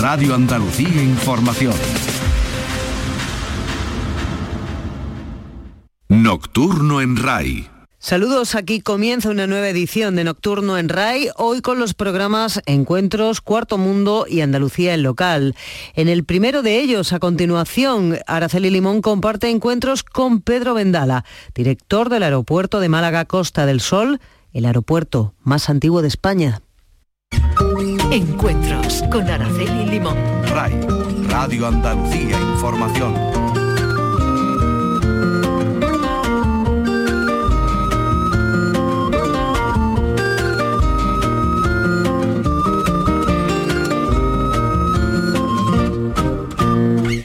Radio Andalucía Información. Nocturno en RAI. Saludos, aquí comienza una nueva edición de Nocturno en RAI, hoy con los programas Encuentros, Cuarto Mundo y Andalucía en Local. En el primero de ellos, a continuación, Araceli Limón comparte encuentros con Pedro Vendala, director del aeropuerto de Málaga Costa del Sol, el aeropuerto más antiguo de España. Encuentros con Araceli Limón. RAI, Radio Andalucía Información.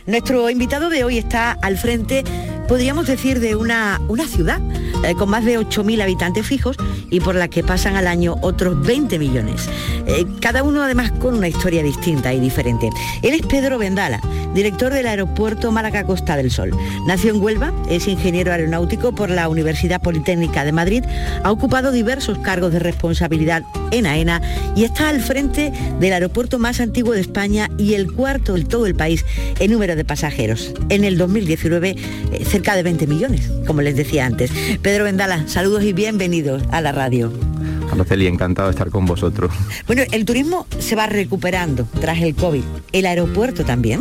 Nuestro invitado de hoy está al frente, podríamos decir, de una, una ciudad eh, con más de 8.000 habitantes fijos y por la que pasan al año otros 20 millones. Eh, cada uno además con una historia distinta y diferente. Él es Pedro Vendala, director del aeropuerto Málaga Costa del Sol. Nació en Huelva, es ingeniero aeronáutico por la Universidad Politécnica de Madrid, ha ocupado diversos cargos de responsabilidad en AENA y está al frente del aeropuerto más antiguo de España y el cuarto de todo el país en número de pasajeros. En el 2019, eh, cerca de 20 millones, como les decía antes. Pedro Vendala, saludos y bienvenidos a la radio. Araceli, encantado de estar con vosotros. Bueno, el turismo se va recuperando tras el COVID. ¿El aeropuerto también?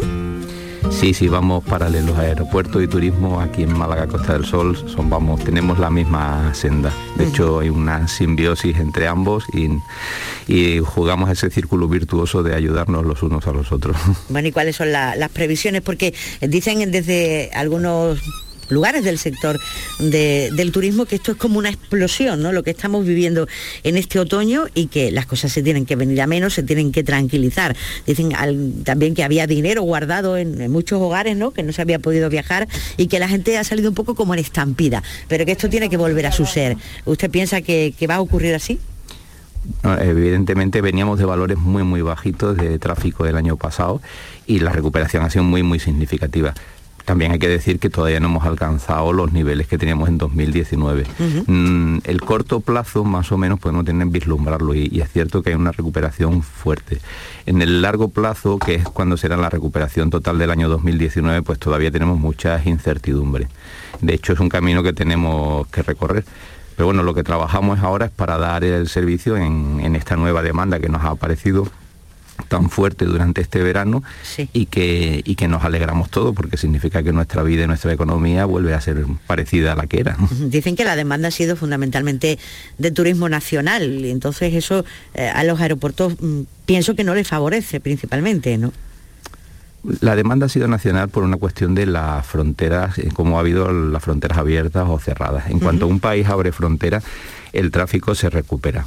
Sí, sí, vamos paralelos. Aeropuerto y turismo aquí en Málaga, Costa del Sol, son, vamos, tenemos la misma senda. De hecho, hay una simbiosis entre ambos y, y, jugamos ese círculo virtuoso de ayudarnos los unos a los otros. Bueno, ¿y cuáles son las previsiones? Porque dicen desde algunos lugares del sector del turismo que esto es como una explosión, ¿no? Lo que estamos viviendo en este otoño y que las cosas se tienen que venir a menos, se tienen que tranquilizar. Dicen también que había dinero guardado en, muchos hogares, ¿no? Que no se había podido viajar y que la gente ha salido un poco como en estampida, pero que esto tiene que volver a su ser. ¿Usted piensa que, va a ocurrir así? evidentemente veníamos de valores muy muy bajitos de tráfico del año pasado y la recuperación ha sido muy muy significativa. También hay que decir que todavía no hemos alcanzado los niveles que teníamos en 2019. Mm, el corto plazo, más o menos, podemos tener vislumbrarlo y, es cierto que hay una recuperación fuerte. En el largo plazo, que es cuando será la recuperación total del año 2019, pues todavía tenemos muchas incertidumbres. De hecho, es un camino que tenemos que recorrer. Pero bueno, lo que trabajamos ahora es para dar el servicio en, en esta nueva demanda que nos ha aparecido tan fuerte durante este verano y, que, y que nos alegramos todos porque significa que nuestra vida y nuestra economía vuelve a ser parecida a la que era. Dicen que la demanda ha sido fundamentalmente de turismo nacional y entonces eso eh, a los aeropuertos mm, pienso que no les favorece principalmente, ¿no? La demanda ha sido nacional por una cuestión de las fronteras, eh, como ha habido las fronteras abiertas o cerradas. En cuanto un país abre fronteras, el tráfico se recupera.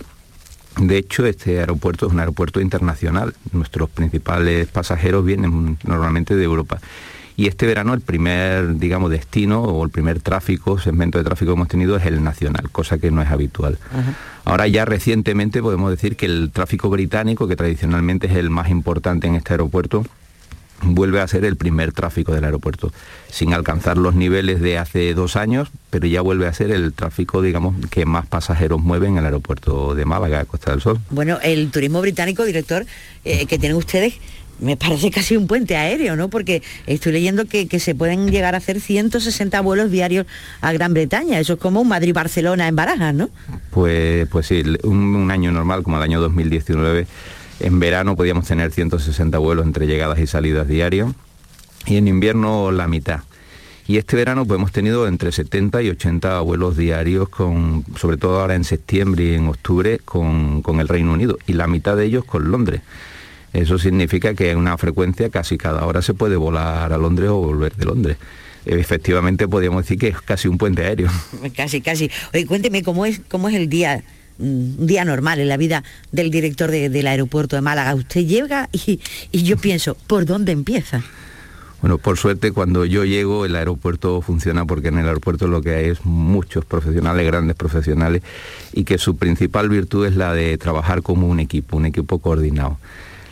De hecho, este aeropuerto es un aeropuerto internacional. Nuestros principales pasajeros vienen normalmente de Europa. Y este verano el primer, digamos, destino o el primer tráfico, segmento de tráfico que hemos tenido es el nacional, cosa que no es habitual. Ahora ya recientemente podemos decir que el tráfico británico, que tradicionalmente es el más importante en este aeropuerto, vuelve a ser el primer tráfico del aeropuerto, sin alcanzar los niveles de hace dos años, pero ya vuelve a ser el tráfico, digamos, que más pasajeros mueven en el aeropuerto de Málaga, Costa del Sol. Bueno, el turismo británico, director, eh, que tienen ustedes, me parece casi un puente aéreo, ¿no? Porque estoy leyendo que, se pueden llegar a hacer 160 vuelos diarios a Gran Bretaña. Eso es como un Madrid-Barcelona en Barajas, ¿no? Pues, pues sí, un año normal como el año 2019 en verano podíamos tener 160 vuelos entre llegadas y salidas diarios y en invierno la mitad. Y este verano pues, hemos tenido entre 70 y 80 vuelos diarios, con, sobre todo ahora en septiembre y en octubre, con, el Reino Unido, y la mitad de ellos con Londres. Eso significa que en una frecuencia casi cada hora se puede volar a Londres o volver de Londres. Efectivamente podríamos decir que es casi un puente aéreo. Casi, casi. Oye, cuénteme cómo es, cómo es el día un día normal en la vida del director del aeropuerto de Málaga. Usted llega y, yo pienso, ¿por dónde empieza? Bueno, por suerte cuando yo llego el aeropuerto funciona porque en el aeropuerto lo que hay es muchos profesionales, grandes profesionales, y que su principal virtud es la de trabajar como un equipo, un equipo coordinado.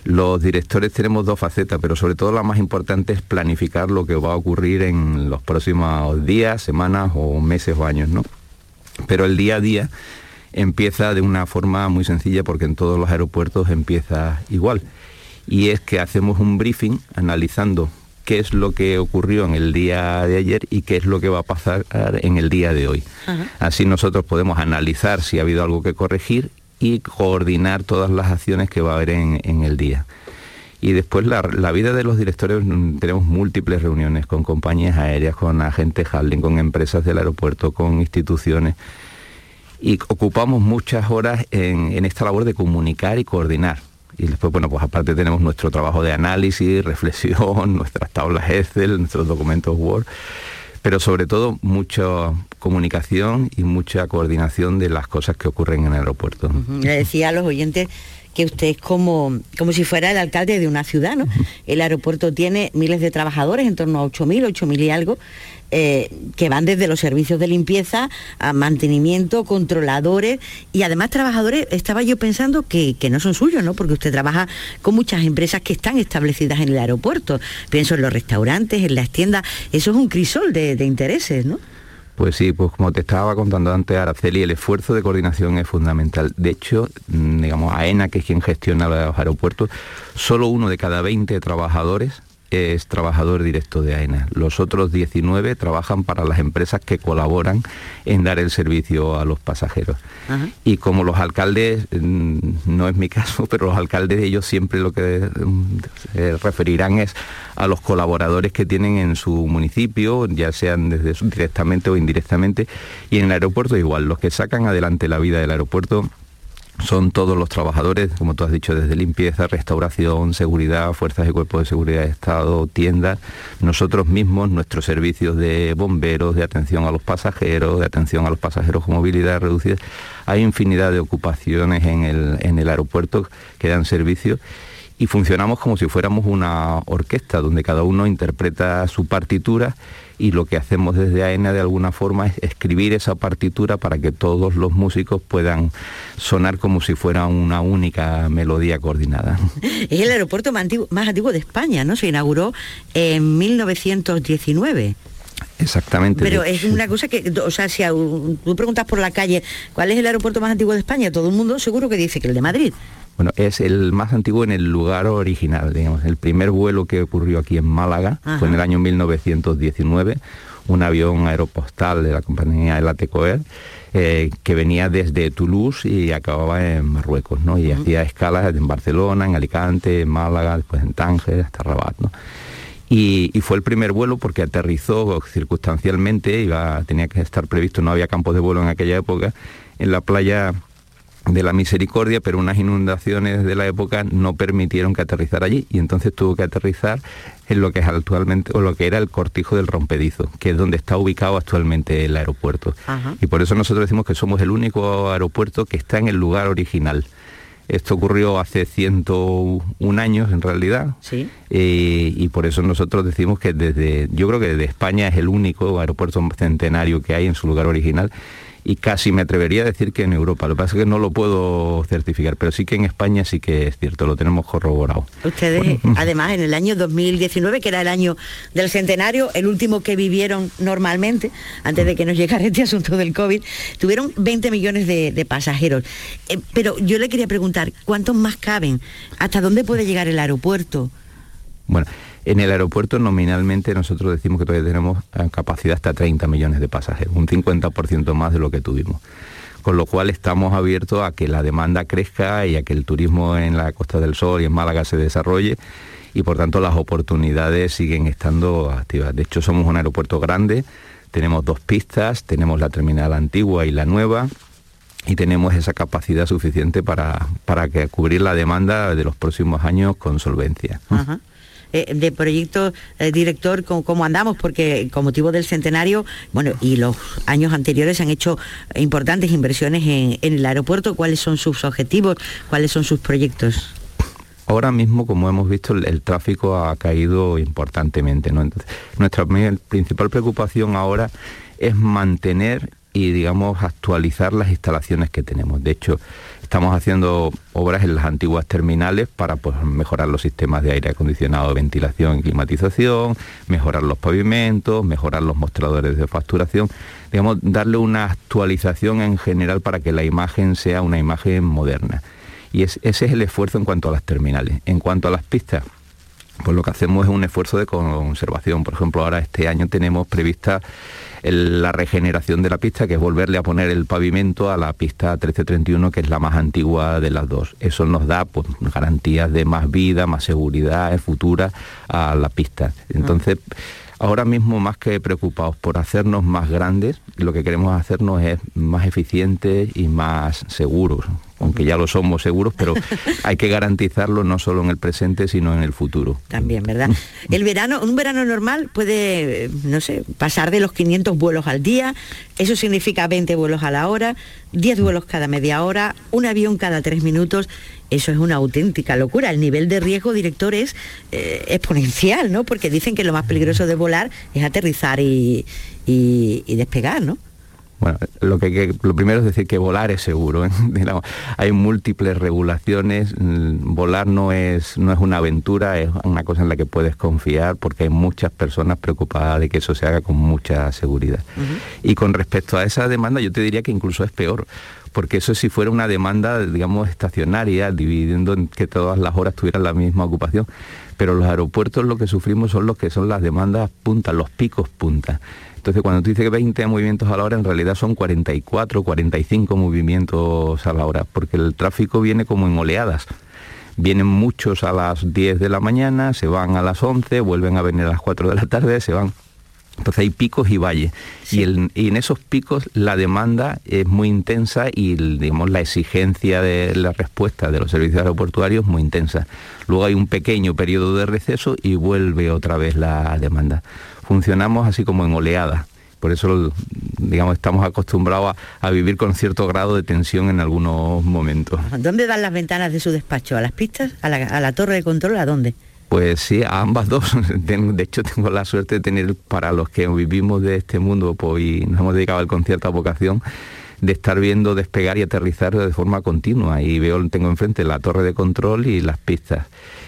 Los directores tenemos dos facetas, pero sobre todo la más importante es planificar lo que va a ocurrir en los próximos días, semanas o meses o años, ¿no? Pero el día a día empieza de una forma muy sencilla porque en todos los aeropuertos empieza igual. y es que hacemos un briefing analizando qué es lo que ocurrió en el día de ayer y qué es lo que va a pasar en el día de hoy. Así nosotros podemos analizar si ha habido algo que corregir y coordinar todas las acciones que va a haber en, el día. Y después la, vida de los directores, mm, tenemos múltiples reuniones con compañías aéreas, con agentes handling, con empresas del aeropuerto, con instituciones. Y ocupamos muchas horas en esta labor de comunicar y coordinar y después, bueno, pues aparte tenemos nuestro trabajo de análisis, reflexión, nuestras tablas Excel, nuestros documentos Word, pero sobre todo mucha comunicación y mucha coordinación de las cosas que ocurren en el aeropuerto. Le decía a los oyentes que usted es como, como si fuera el alcalde de una ciudad, ¿no? El aeropuerto tiene miles de trabajadores, en torno a 8.000, 8.000 y algo, eh, que van desde los servicios de limpieza a mantenimiento, controladores y además trabajadores, estaba yo pensando que, no son suyos, ¿no? Porque usted trabaja con muchas empresas que están establecidas en el aeropuerto. Pienso en los restaurantes, en las tiendas, eso es un crisol de, de intereses, ¿no? Pues sí, pues como te estaba contando antes, Araceli, el esfuerzo de coordinación es fundamental. De hecho, mm, digamos, AENA, que es quien gestiona los aeropuertos, solo uno de cada 20 trabajadores es trabajador directo de AENA. Los otros 19 trabajan para las empresas que colaboran en dar el servicio a los pasajeros. Y como los alcaldes, mm, no es mi caso, pero los alcaldes ellos siempre lo que mm, se referirán es a los colaboradores que tienen en su municipio, ya sean desde directamente o indirectamente, y en el aeropuerto igual, los que sacan adelante la vida del aeropuerto son todos los trabajadores, como tú has dicho, desde limpieza, restauración, seguridad, fuerzas y cuerpos de seguridad de Estado, tiendas, nosotros mismos, nuestros servicios de bomberos, de atención a los pasajeros, de atención a los pasajeros con movilidad reducida. Hay infinidad de ocupaciones en el, en el aeropuerto que dan servicio y funcionamos como si fuéramos una orquesta donde cada uno interpreta su partitura y lo que hacemos desde AENA de alguna forma es escribir esa partitura para que todos los músicos puedan sonar como si fuera una única melodía coordinada. Es el aeropuerto más antiguo, más antiguo de España, ¿no? Se inauguró en 1919. Exactamente. Pero es una cosa que, o sea, si tú preguntas por la calle, ¿cuál es el aeropuerto más antiguo de España? Todo el mundo seguro que dice que el de Madrid. Bueno, es el más antiguo en el lugar original, digamos. El primer vuelo que ocurrió aquí en Málaga fue en el año 1919, un avión aeropostal de la compañía El Atecoer, eh, que venía desde Toulouse y acababa en Marruecos, ¿no? Y hacía escalas en Barcelona, en Alicante, en Málaga, después en Tánger, hasta Rabat, ¿no? Y, fue el primer vuelo porque aterrizó circunstancialmente, iba, tenía que estar previsto, no había campos de vuelo en aquella época, en la playa de la Misericordia, pero unas inundaciones de la época no permitieron que aterrizara allí y entonces tuvo que aterrizar en lo que es actualmente o lo que era el cortijo del rompedizo, que es donde está ubicado actualmente el aeropuerto. Y por eso nosotros decimos que somos el único aeropuerto que está en el lugar original. Esto ocurrió hace 101 años en realidad ¿Sí? Eh, y por eso nosotros decimos que desde, yo creo que desde España es el único aeropuerto centenario que hay en su lugar original y casi me atrevería a decir que en Europa. Lo que pasa es que no lo puedo certificar, pero sí que en España sí que es cierto, lo tenemos corroborado. Ustedes, además, en el año 2019, que era el año del centenario, el último que vivieron normalmente, antes de que nos llegara este asunto del COVID, tuvieron 20 millones de, pasajeros. Eh, pero yo le quería preguntar, ¿cuántos más caben? ¿Hasta dónde puede llegar el aeropuerto? Bueno, en el aeropuerto nominalmente nosotros decimos que todavía tenemos eh, capacidad hasta 30 millones de pasajeros, un 50% más de lo que tuvimos. Con lo cual estamos abiertos a que la demanda crezca y a que el turismo en la Costa del Sol y en Málaga se desarrolle y por tanto las oportunidades siguen estando activas. De hecho somos un aeropuerto grande, tenemos dos pistas, tenemos la terminal antigua y la nueva y tenemos esa capacidad suficiente para, para que cubrir la demanda de los próximos años con solvencia. Eh, de proyecto eh, director, ¿cómo, andamos? Porque con motivo del centenario, bueno, y los años anteriores han hecho importantes inversiones en, el aeropuerto. ¿Cuáles son sus objetivos? ¿Cuáles son sus proyectos? Ahora mismo, como hemos visto, el, tráfico ha caído importantemente. nuestra principal preocupación ahora es mantener y, digamos, actualizar las instalaciones que tenemos. De hecho, Estamos haciendo obras en las antiguas terminales para pues, mejorar los sistemas de aire acondicionado, ventilación y climatización, mejorar los pavimentos, mejorar los mostradores de facturación, digamos, darle una actualización en general para que la imagen sea una imagen moderna. Y ese es el esfuerzo en cuanto a las terminales. En cuanto a las pistas, pues lo que hacemos es un esfuerzo de conservación. Por ejemplo, ahora este año tenemos prevista la regeneración de la pista, que es volverle a poner el pavimento a la pista 1331, que es la más antigua de las dos. Eso nos da pues, garantías de más vida, más seguridad futura a la pista. Entonces, ahora mismo más que preocupados por hacernos más grandes, lo que queremos hacernos es más eficientes y más seguros aunque ya lo somos seguros, pero hay que garantizarlo no solo en el presente, sino en el futuro. También, ¿verdad? El verano, un verano normal puede, no sé, pasar de los 500 vuelos al día, eso significa 20 vuelos a la hora, 10 vuelos cada media hora, un avión cada tres minutos, eso es una auténtica locura. El nivel de riesgo, director, es eh, exponencial, ¿no? Porque dicen que lo más peligroso de volar es aterrizar y despegar, ¿no? Bueno, lo que, lo primero es decir que volar es seguro. ¿eh? hay múltiples regulaciones. Mm, volar no es no es una aventura, es una cosa en la que puedes confiar porque hay muchas personas preocupadas de que eso se haga con mucha seguridad. Y con respecto a esa demanda, yo te diría que incluso es peor porque eso si fuera una demanda, digamos, estacionaria, dividiendo en que todas las horas tuvieran la misma ocupación. Pero los aeropuertos lo que sufrimos son los que son las demandas puntas, los picos puntas. Entonces, cuando tú dices que 20 movimientos a la hora, en realidad son 44, 45 movimientos a la hora, porque el tráfico viene como en oleadas. Vienen muchos a las 10 de la mañana, se van a las 11, vuelven a venir a las 4 de la tarde, se van entonces hay picos y valles. Y, en esos picos la demanda es muy intensa y digamos, la exigencia de la respuesta de los servicios aeroportuarios es muy intensa. Luego hay un pequeño periodo de receso y vuelve otra vez la demanda funcionamos así como en oleada. Por eso, digamos, estamos acostumbrados a, vivir con cierto grado de tensión en algunos momentos. ¿Dónde dan las ventanas de su despacho? ¿A las pistas? ¿A la, torre de control? ¿A dónde? Pues sí, a ambas dos. De hecho, tengo la suerte de tener, para los que vivimos de este mundo pues, y nos hemos dedicado al concierto a vocación, de estar viendo despegar y aterrizar de forma continua. Y veo, tengo enfrente la torre de control y las pistas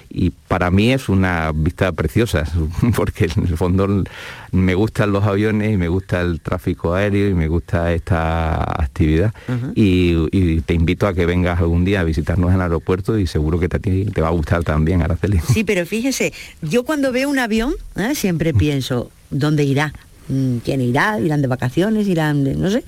y para mí es una vista preciosa, porque en el fondo me gustan los aviones y me gusta el tráfico aéreo y me gusta esta actividad. y, te invito a que vengas algún día a visitarnos en el aeropuerto y seguro que te, te va a gustar también, Araceli. Sí, pero fíjese, yo cuando veo un avión ¿eh? siempre pienso, ¿dónde irá? Mm, ¿Quién irá? ¿Irán de vacaciones? ¿Irán de, no sé?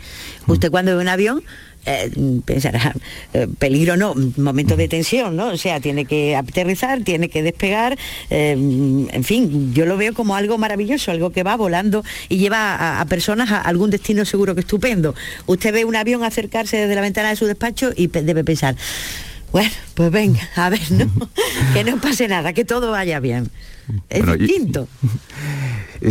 Usted cuando ve un avión eh, pensará, eh, peligro no, momento de tensión, ¿no? O sea, tiene que aterrizar, tiene que despegar, eh, en fin, yo lo veo como algo maravilloso, algo que va volando y lleva a, personas a algún destino seguro que estupendo. Usted ve un avión acercarse desde la ventana de su despacho y debe pensar, bueno, pues venga, a ver, ¿no? que no pase nada, que todo vaya bien. Es distinto.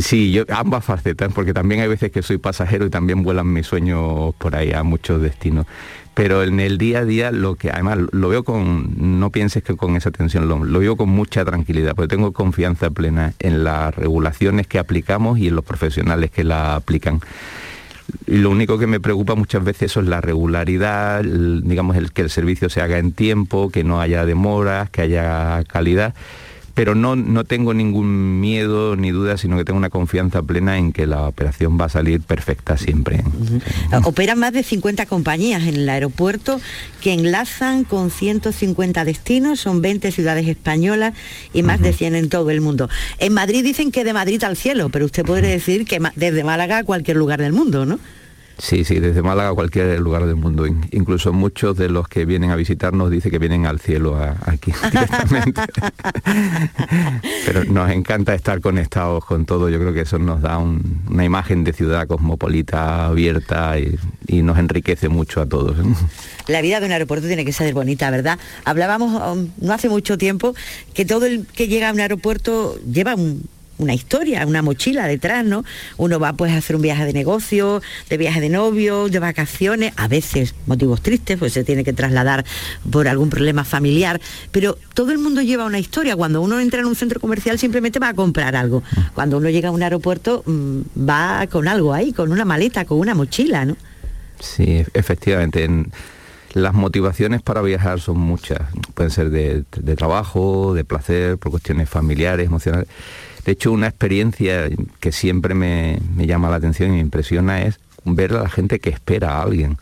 Sí, yo ambas facetas, porque también hay veces que soy pasajero y también vuelan mis sueños por ahí a muchos destinos. Pero en el día a día lo que además lo veo con, no pienses que con esa tensión, lo, lo veo con mucha tranquilidad, porque tengo confianza plena en las regulaciones que aplicamos y en los profesionales que la aplican. Y lo único que me preocupa muchas veces es la regularidad, digamos, el que el servicio se haga en tiempo, que no haya demoras, que haya calidad pero no, no tengo ningún miedo ni duda, sino que tengo una confianza plena en que la operación va a salir perfecta siempre. Operan más de 50 compañías en el aeropuerto que enlazan con 150 destinos, son 20 ciudades españolas y más de 100 en todo el mundo. En Madrid dicen que de Madrid al cielo, pero usted podría decir que desde Málaga a cualquier lugar del mundo, ¿no? Sí, sí, desde Málaga a cualquier lugar del mundo. Incluso muchos de los que vienen a visitarnos dicen que vienen al cielo aquí directamente. Pero nos encanta estar conectados con todo. Yo creo que eso nos da una imagen de ciudad cosmopolita, abierta y, nos enriquece mucho a todos. La vida de un aeropuerto tiene que ser bonita, ¿verdad? Hablábamos um, no hace mucho tiempo que todo el que llega a un aeropuerto lleva un, una historia, una mochila detrás, ¿no? Uno va pues a hacer un viaje de negocio, de viaje de novio, de vacaciones, a veces motivos tristes, pues se tiene que trasladar por algún problema familiar, pero todo el mundo lleva una historia. Cuando uno entra en un centro comercial simplemente va a comprar algo. Cuando uno llega a un aeropuerto mm, va con algo ahí, con una maleta, con una mochila, ¿no? Sí, efectivamente. las motivaciones para viajar son muchas. Pueden ser de, de trabajo, de placer, por cuestiones familiares, emocionales de hecho, una experiencia que siempre me, llama la atención y me impresiona es ver a la gente que espera a alguien.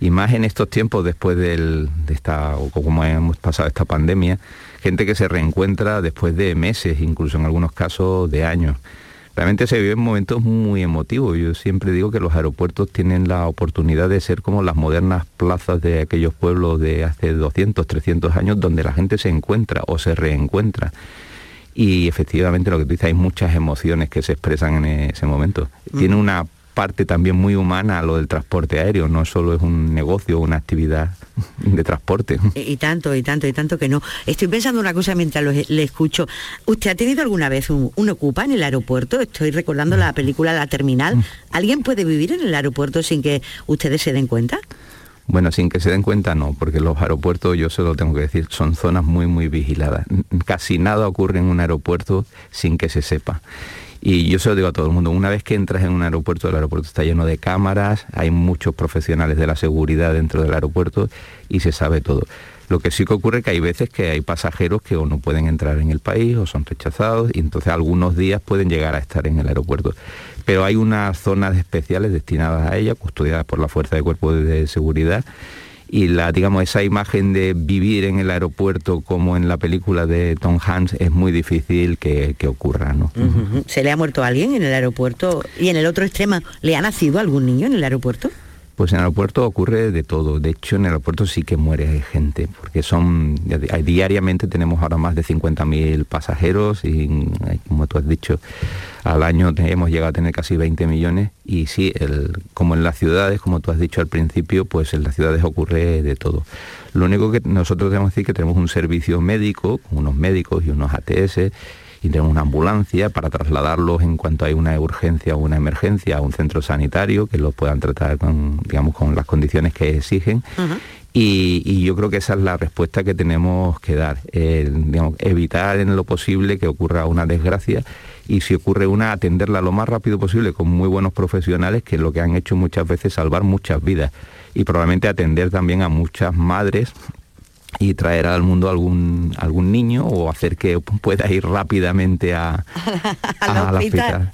Y más en estos tiempos después de esta, o como hemos pasado esta pandemia, gente que se reencuentra después de meses, incluso en algunos casos de años. Realmente se viven momentos muy emotivos. Yo siempre digo que los aeropuertos tienen la oportunidad de ser como las modernas plazas de aquellos pueblos de hace 200, 300 años donde la gente se encuentra o se reencuentra. Y efectivamente lo que tú dices, hay muchas emociones que se expresan en ese momento. Tiene una parte también muy humana lo del transporte aéreo, no solo es un negocio, una actividad de transporte. Y, tanto, y tanto, y tanto que no. Estoy pensando una cosa mientras le escucho. ¿Usted ha tenido alguna vez un, un, ocupa en el aeropuerto? Estoy recordando la película La Terminal. ¿Alguien puede vivir en el aeropuerto sin que ustedes se den cuenta? Bueno, sin que se den cuenta no, porque los aeropuertos, yo se lo tengo que decir, son zonas muy, muy vigiladas. Casi nada ocurre en un aeropuerto sin que se sepa. Y yo se lo digo a todo el mundo, una vez que entras en un aeropuerto, el aeropuerto está lleno de cámaras, hay muchos profesionales de la seguridad dentro del aeropuerto y se sabe todo. Lo que sí que ocurre es que hay veces que hay pasajeros que o no pueden entrar en el país o son rechazados y entonces algunos días pueden llegar a estar en el aeropuerto. Pero hay unas zonas especiales destinadas a ella, custodiadas por la Fuerza de Cuerpo de Seguridad y la digamos esa imagen de vivir en el aeropuerto como en la película de Tom Hanks es muy difícil que, ocurra ¿no? se le ha muerto alguien en el aeropuerto y en el otro extremo le ha nacido algún niño en el aeropuerto pues en el aeropuerto ocurre de todo. De hecho, en el aeropuerto sí que muere gente, porque son diariamente tenemos ahora más de 50.000 pasajeros y, como tú has dicho, al año hemos llegado a tener casi 20 millones y sí, como en las ciudades, como tú has dicho al principio, pues en las ciudades ocurre de todo. Lo único que nosotros tenemos que decir que tenemos un servicio médico, unos médicos y unos ATS, y tenemos una ambulancia para trasladarlos en cuanto hay una urgencia o una emergencia a un centro sanitario que los puedan tratar con, digamos, con las condiciones que exigen. y, yo creo que esa es la respuesta que tenemos que dar, evitar en lo posible que ocurra una desgracia y si ocurre una, atenderla lo más rápido posible con muy buenos profesionales que lo que han hecho muchas veces salvar muchas vidas y probablemente atender también a muchas madres y traer al mundo algún algún niño o hacer que pueda ir rápidamente a, al hospital.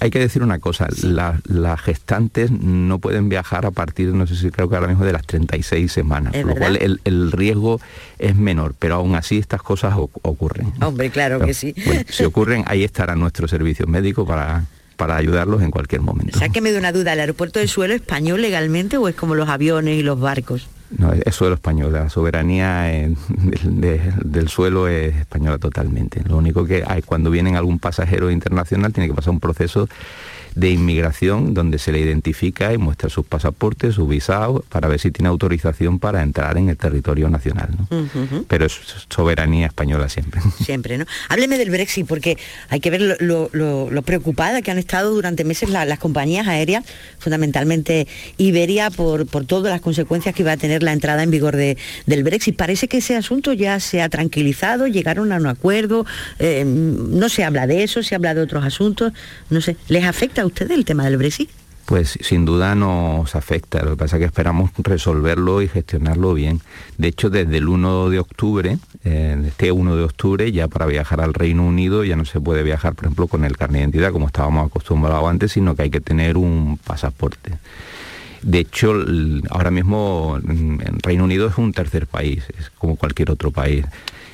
hay, que decir una cosa, las gestantes no pueden viajar a partir, no sé si creo que ahora mismo de las 36 semanas, por lo cual el, riesgo es menor, pero aún así estas cosas ocurren. Hombre, claro que sí. si ocurren, ahí estará nuestro servicio médico para para ayudarlos en cualquier momento. me de una duda, ¿el aeropuerto del suelo español legalmente o es como los aviones y los barcos? No, es suelo español, la soberanía del suelo es española totalmente. Lo único que hay cuando viene algún pasajero internacional tiene que pasar un proceso de inmigración donde se le identifica y muestra sus pasaportes, su visado, para ver si tiene autorización para entrar en el territorio nacional. Pero es soberanía española siempre. Siempre, ¿no? Hábleme del Brexit, porque hay que ver lo, lo, preocupada que han estado durante meses las compañías aéreas, fundamentalmente Iberia, por, por todas las consecuencias que iba a tener la entrada en vigor de, del Brexit. Parece que ese asunto ya se ha tranquilizado, llegaron a un acuerdo, eh, no se habla de eso, se habla de otros asuntos, no sé, ¿les afecta ustedes el tema del Brexit? Pues sin duda nos afecta, lo que pasa es que esperamos resolverlo y gestionarlo bien. De hecho, desde el 1 de octubre, eh, este 1 de octubre, ya para viajar al Reino Unido ya no se puede viajar, por ejemplo, con el carnet de identidad como estábamos acostumbrados antes, sino que hay que tener un pasaporte. De hecho, ahora mismo en Reino Unido es un tercer país, es como cualquier otro país.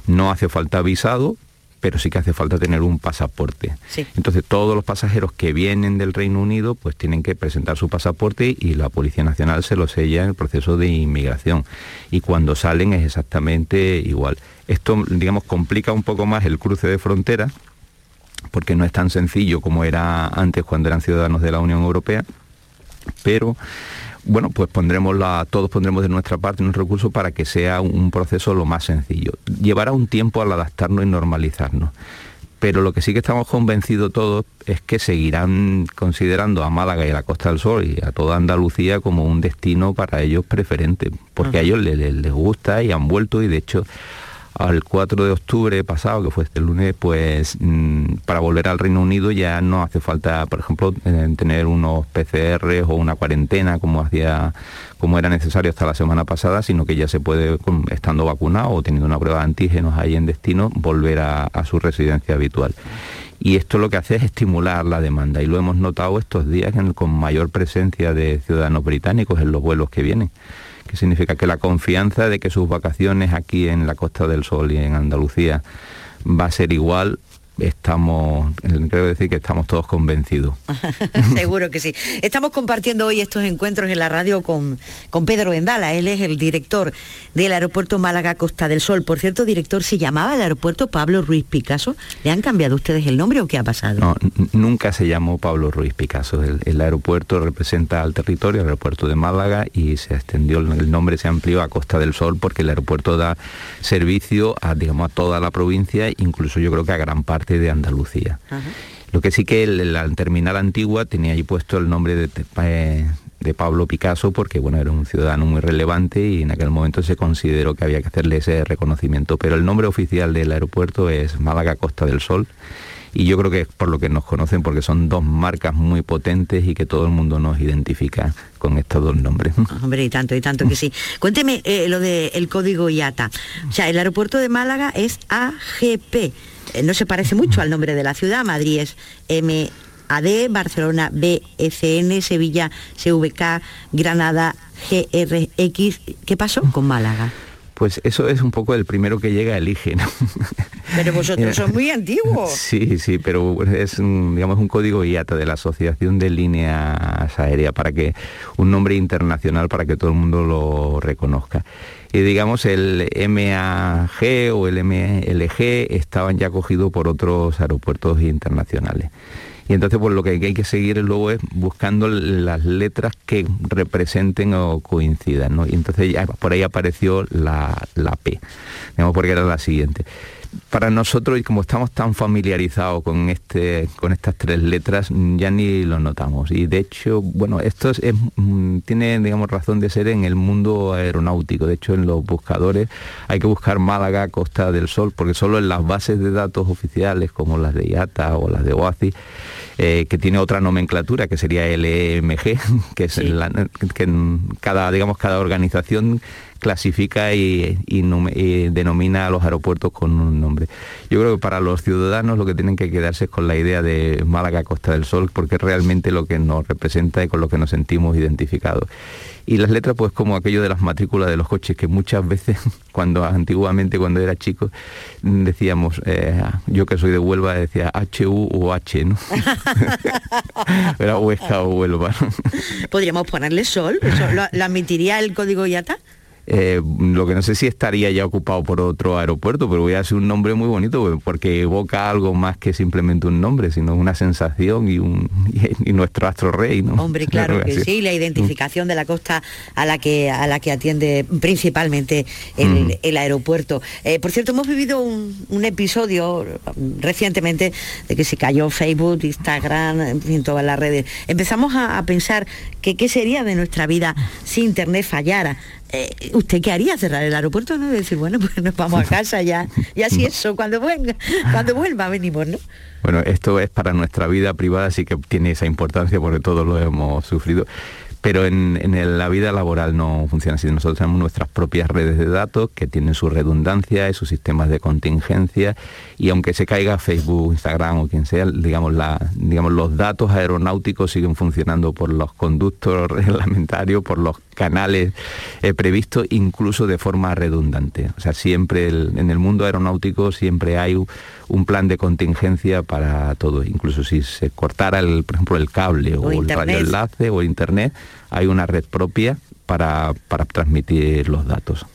No hace falta visado, pero sí que hace falta tener un pasaporte. Entonces todos los pasajeros que vienen del Reino Unido pues tienen que presentar su pasaporte y la Policía Nacional se lo sella en el proceso de inmigración. Y cuando salen es exactamente igual. Esto, digamos, complica un poco más el cruce de frontera, porque no es tan sencillo como era antes cuando eran ciudadanos de la Unión Europea, pero bueno, pues pondremos la, todos pondremos de nuestra parte un recurso para que sea un proceso lo más sencillo. Llevará un tiempo al adaptarnos y normalizarnos. Pero lo que sí que estamos convencidos todos es que seguirán considerando a Málaga y a la Costa del Sol y a toda Andalucía como un destino para ellos preferente, porque a ellos les gusta y han vuelto y de hecho al 4 de octubre pasado, que fue este lunes, pues mm, para volver al Reino Unido ya no hace falta, por ejemplo, eh, tener unos PCR o una cuarentena como hacía como era necesario hasta la semana pasada, sino que ya se puede, estando vacunado o teniendo una prueba de antígenos ahí en destino, volver a, su residencia habitual. y esto lo que hace es estimular la demanda y lo hemos notado estos días con mayor presencia de ciudadanos británicos en los vuelos que vienen que significa que la confianza de que sus vacaciones aquí en la Costa del Sol y en Andalucía va a ser igual estamos, creo decir que estamos todos convencidos. Seguro que sí. Estamos compartiendo hoy estos encuentros en la radio con, con Pedro Vendala. Él es el director del aeropuerto Málaga Costa del Sol. Por cierto, director, ¿se llamaba el aeropuerto Pablo Ruiz Picasso? ¿Le han cambiado ustedes el nombre o qué ha pasado? No, nunca se llamó Pablo Ruiz Picasso. El, aeropuerto representa al territorio, el aeropuerto de Málaga, y se extendió, el nombre se amplió a Costa del Sol porque el aeropuerto da servicio a, digamos, a toda la provincia, incluso yo creo que a gran parte de Andalucía. Lo que sí que la terminal antigua tenía allí puesto el nombre de, eh, de, Pablo Picasso porque bueno, era un ciudadano muy relevante y en aquel momento se consideró que había que hacerle ese reconocimiento. Pero el nombre oficial del aeropuerto es Málaga Costa del Sol y yo creo que es por lo que nos conocen, porque son dos marcas muy potentes y que todo el mundo nos identifica con estos dos nombres. Hombre, y tanto, y tanto que sí. Cuénteme eh, lo del código IATA. O sea, el aeropuerto de Málaga es AGP. Eh, no se parece mucho al nombre de la ciudad. Madrid es MAD, Barcelona BFN, Sevilla CVK, Granada GRX. ¿Qué pasó con Málaga? Pues eso es un poco el primero que llega elige, ¿no? Pero vosotros son muy antiguos. Sí, sí, pero es digamos un código IATA de la Asociación de Líneas Aéreas para que un nombre internacional para que todo el mundo lo reconozca y digamos el MAG o el MLG estaban ya cogidos por otros aeropuertos internacionales. Y entonces pues lo que hay que seguir luego es buscando las letras que representen o coincidan, ¿no? Y entonces ya por ahí apareció la, la P, digamos porque era la siguiente para nosotros, y como estamos tan familiarizados con, este, con estas tres letras, ya ni lo notamos. Y de hecho, bueno, esto es, mm, tiene, digamos, razón de ser en el mundo aeronáutico. De hecho, en los buscadores hay que buscar Málaga, Costa del Sol, porque solo en las bases de datos oficiales, como las de IATA o las de OACI, eh, que tiene otra nomenclatura, que sería LMG, que es que cada, digamos, cada organización clasifica y, denomina a los aeropuertos con un nombre. Yo creo que para los ciudadanos lo que tienen que quedarse es con la idea de Málaga Costa del Sol, porque es realmente lo que nos representa y con lo que nos sentimos identificados. Y las letras, pues como aquello de las matrículas de los coches, que muchas veces, cuando antiguamente, cuando era chico, decíamos, eh, yo que soy de Huelva, decía HU o H, ¿no? era Huesca o Huelva. ¿Podríamos ponerle sol? ¿Lo, admitiría el código IATA? Eh, lo que no sé si estaría ya ocupado por otro aeropuerto, pero voy a hacer un nombre muy bonito porque evoca algo más que simplemente un nombre, sino una sensación y, un, y, nuestro astro rey. ¿no? Hombre, claro que sí, la identificación de la costa a la que, a la que atiende principalmente el, mm. aeropuerto. Eh, por cierto, hemos vivido un, episodio recientemente de que se cayó Facebook, Instagram, en todas las redes. Empezamos a, a pensar que qué sería de nuestra vida si Internet fallara. Eh, ¿usted qué haría? ¿Cerrar el aeropuerto? ¿no? Y decir, bueno, pues nos vamos a casa ya. Y así eso, cuando vuelva, cuando vuelva venimos, ¿no? Bueno, esto es para nuestra vida privada, sí que tiene esa importancia porque todos lo hemos sufrido pero en, la vida laboral no funciona así. Nosotros tenemos nuestras propias redes de datos que tienen su redundancia y sus sistemas de contingencia y aunque se caiga Facebook, Instagram o quien sea, digamos, digamos los datos aeronáuticos siguen funcionando por los conductos reglamentarios, por los canales eh, previstos, incluso de forma redundante. O sea, siempre en el mundo aeronáutico siempre hay un plan de contingencia para todo. Incluso si se cortara, el, por ejemplo, el cable o, el radioenlace o internet, hay una red propia para, para transmitir los datos.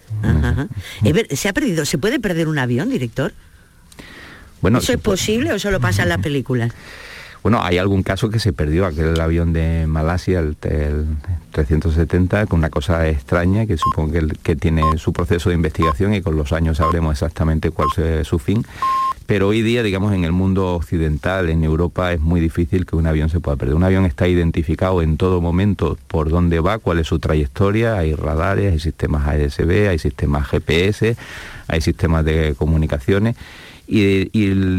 ¿Se ha perdido? ¿Se puede perder un avión, director? Bueno, ¿Eso es posible o solo pasa en las películas? Bueno, hay algún caso que se perdió, aquel avión de Malasia, el, 370, con una cosa extraña que supongo que, que, tiene su proceso de investigación y con los años sabremos exactamente cuál es su fin. Pero hoy día, digamos, en el mundo occidental, en Europa, es muy difícil que un avión se pueda perder. Un avión está identificado en todo momento por dónde va, cuál es su trayectoria, hay radares, hay sistemas ASB, hay sistemas GPS, hay sistemas de comunicaciones y,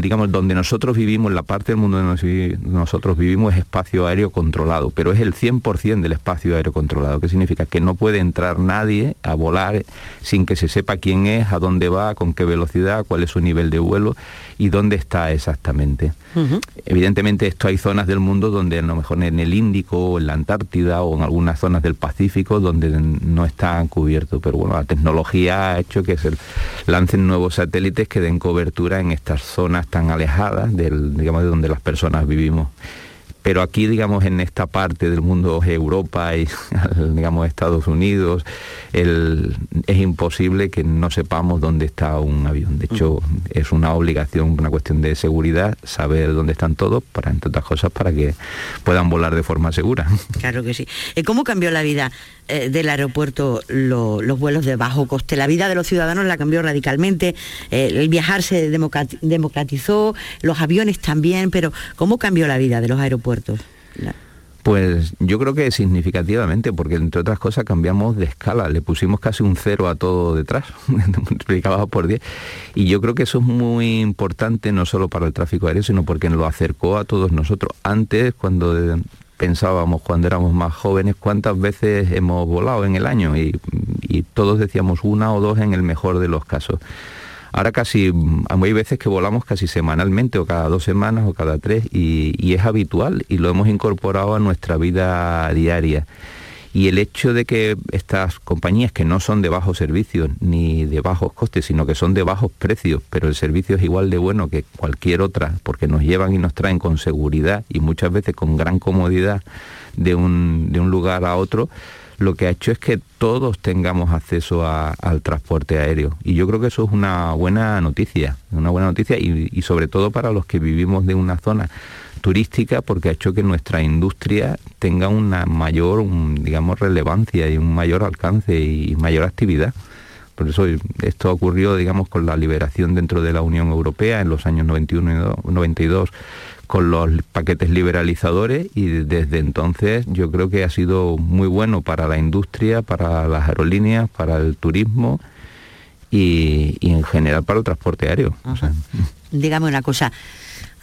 digamos donde nosotros vivimos, la parte del mundo donde nosotros vivimos es espacio aéreo controlado, pero es el 100% del espacio aéreo controlado, que significa que no puede entrar nadie a volar sin que se sepa quién es, a dónde va, con qué velocidad, cuál es su nivel de vuelo y dónde está exactamente. Evidentemente esto hay zonas del mundo donde a lo mejor en el Índico o en la Antártida o en algunas zonas del Pacífico donde no están cubiertos, pero bueno, la tecnología ha hecho que se lancen nuevos satélites que den cobertura en estas zonas tan alejadas del, digamos, de donde las personas vivimos pero aquí, digamos, en esta parte del mundo, Europa y, digamos, Estados Unidos, es imposible que no sepamos dónde está un avión. De hecho, es una obligación, una cuestión de seguridad, saber dónde están todos, para, entre otras cosas, para que puedan volar de forma segura. Claro que sí. Eh, ¿Cómo cambió la vida eh, del aeropuerto los vuelos de bajo coste? La vida de los ciudadanos la cambió radicalmente, eh, el viajar se democratizó, los aviones también, pero ¿cómo cambió la vida de los aeropuertos? Pues yo creo que significativamente, porque entre otras cosas cambiamos de escala, le pusimos casi un cero a todo detrás, multiplicaba por 10. Y yo creo que eso es muy importante no solo para el tráfico aéreo, sino porque lo acercó a todos nosotros. Antes, cuando pensábamos, cuando éramos más jóvenes, cuántas veces hemos volado en el año y todos decíamos una o dos en el mejor de los casos. Ahora casi, hay veces que volamos casi semanalmente o cada dos semanas o cada tres y, es habitual y lo hemos incorporado a nuestra vida diaria. Y el hecho de que estas compañías que no son de bajos servicios ni de bajos costes, sino que son de bajos precios, pero el servicio es igual de bueno que cualquier otra, porque nos llevan y nos traen con seguridad y muchas veces con gran comodidad de un, de un lugar a otro, lo que ha hecho es que todos tengamos acceso al transporte aéreo. Y yo creo que eso es una buena noticia, una buena noticia y, sobre todo para los que vivimos de una zona turística porque ha hecho que nuestra industria tenga una mayor, digamos, relevancia y un mayor alcance y mayor actividad. Por eso esto ocurrió, digamos, con la liberación dentro de la Unión Europea en los años 91 y 92 con los paquetes liberalizadores y desde entonces yo creo que ha sido muy bueno para la industria, para las aerolíneas, para el turismo y, en general para el transporte aéreo. Dígame una cosa,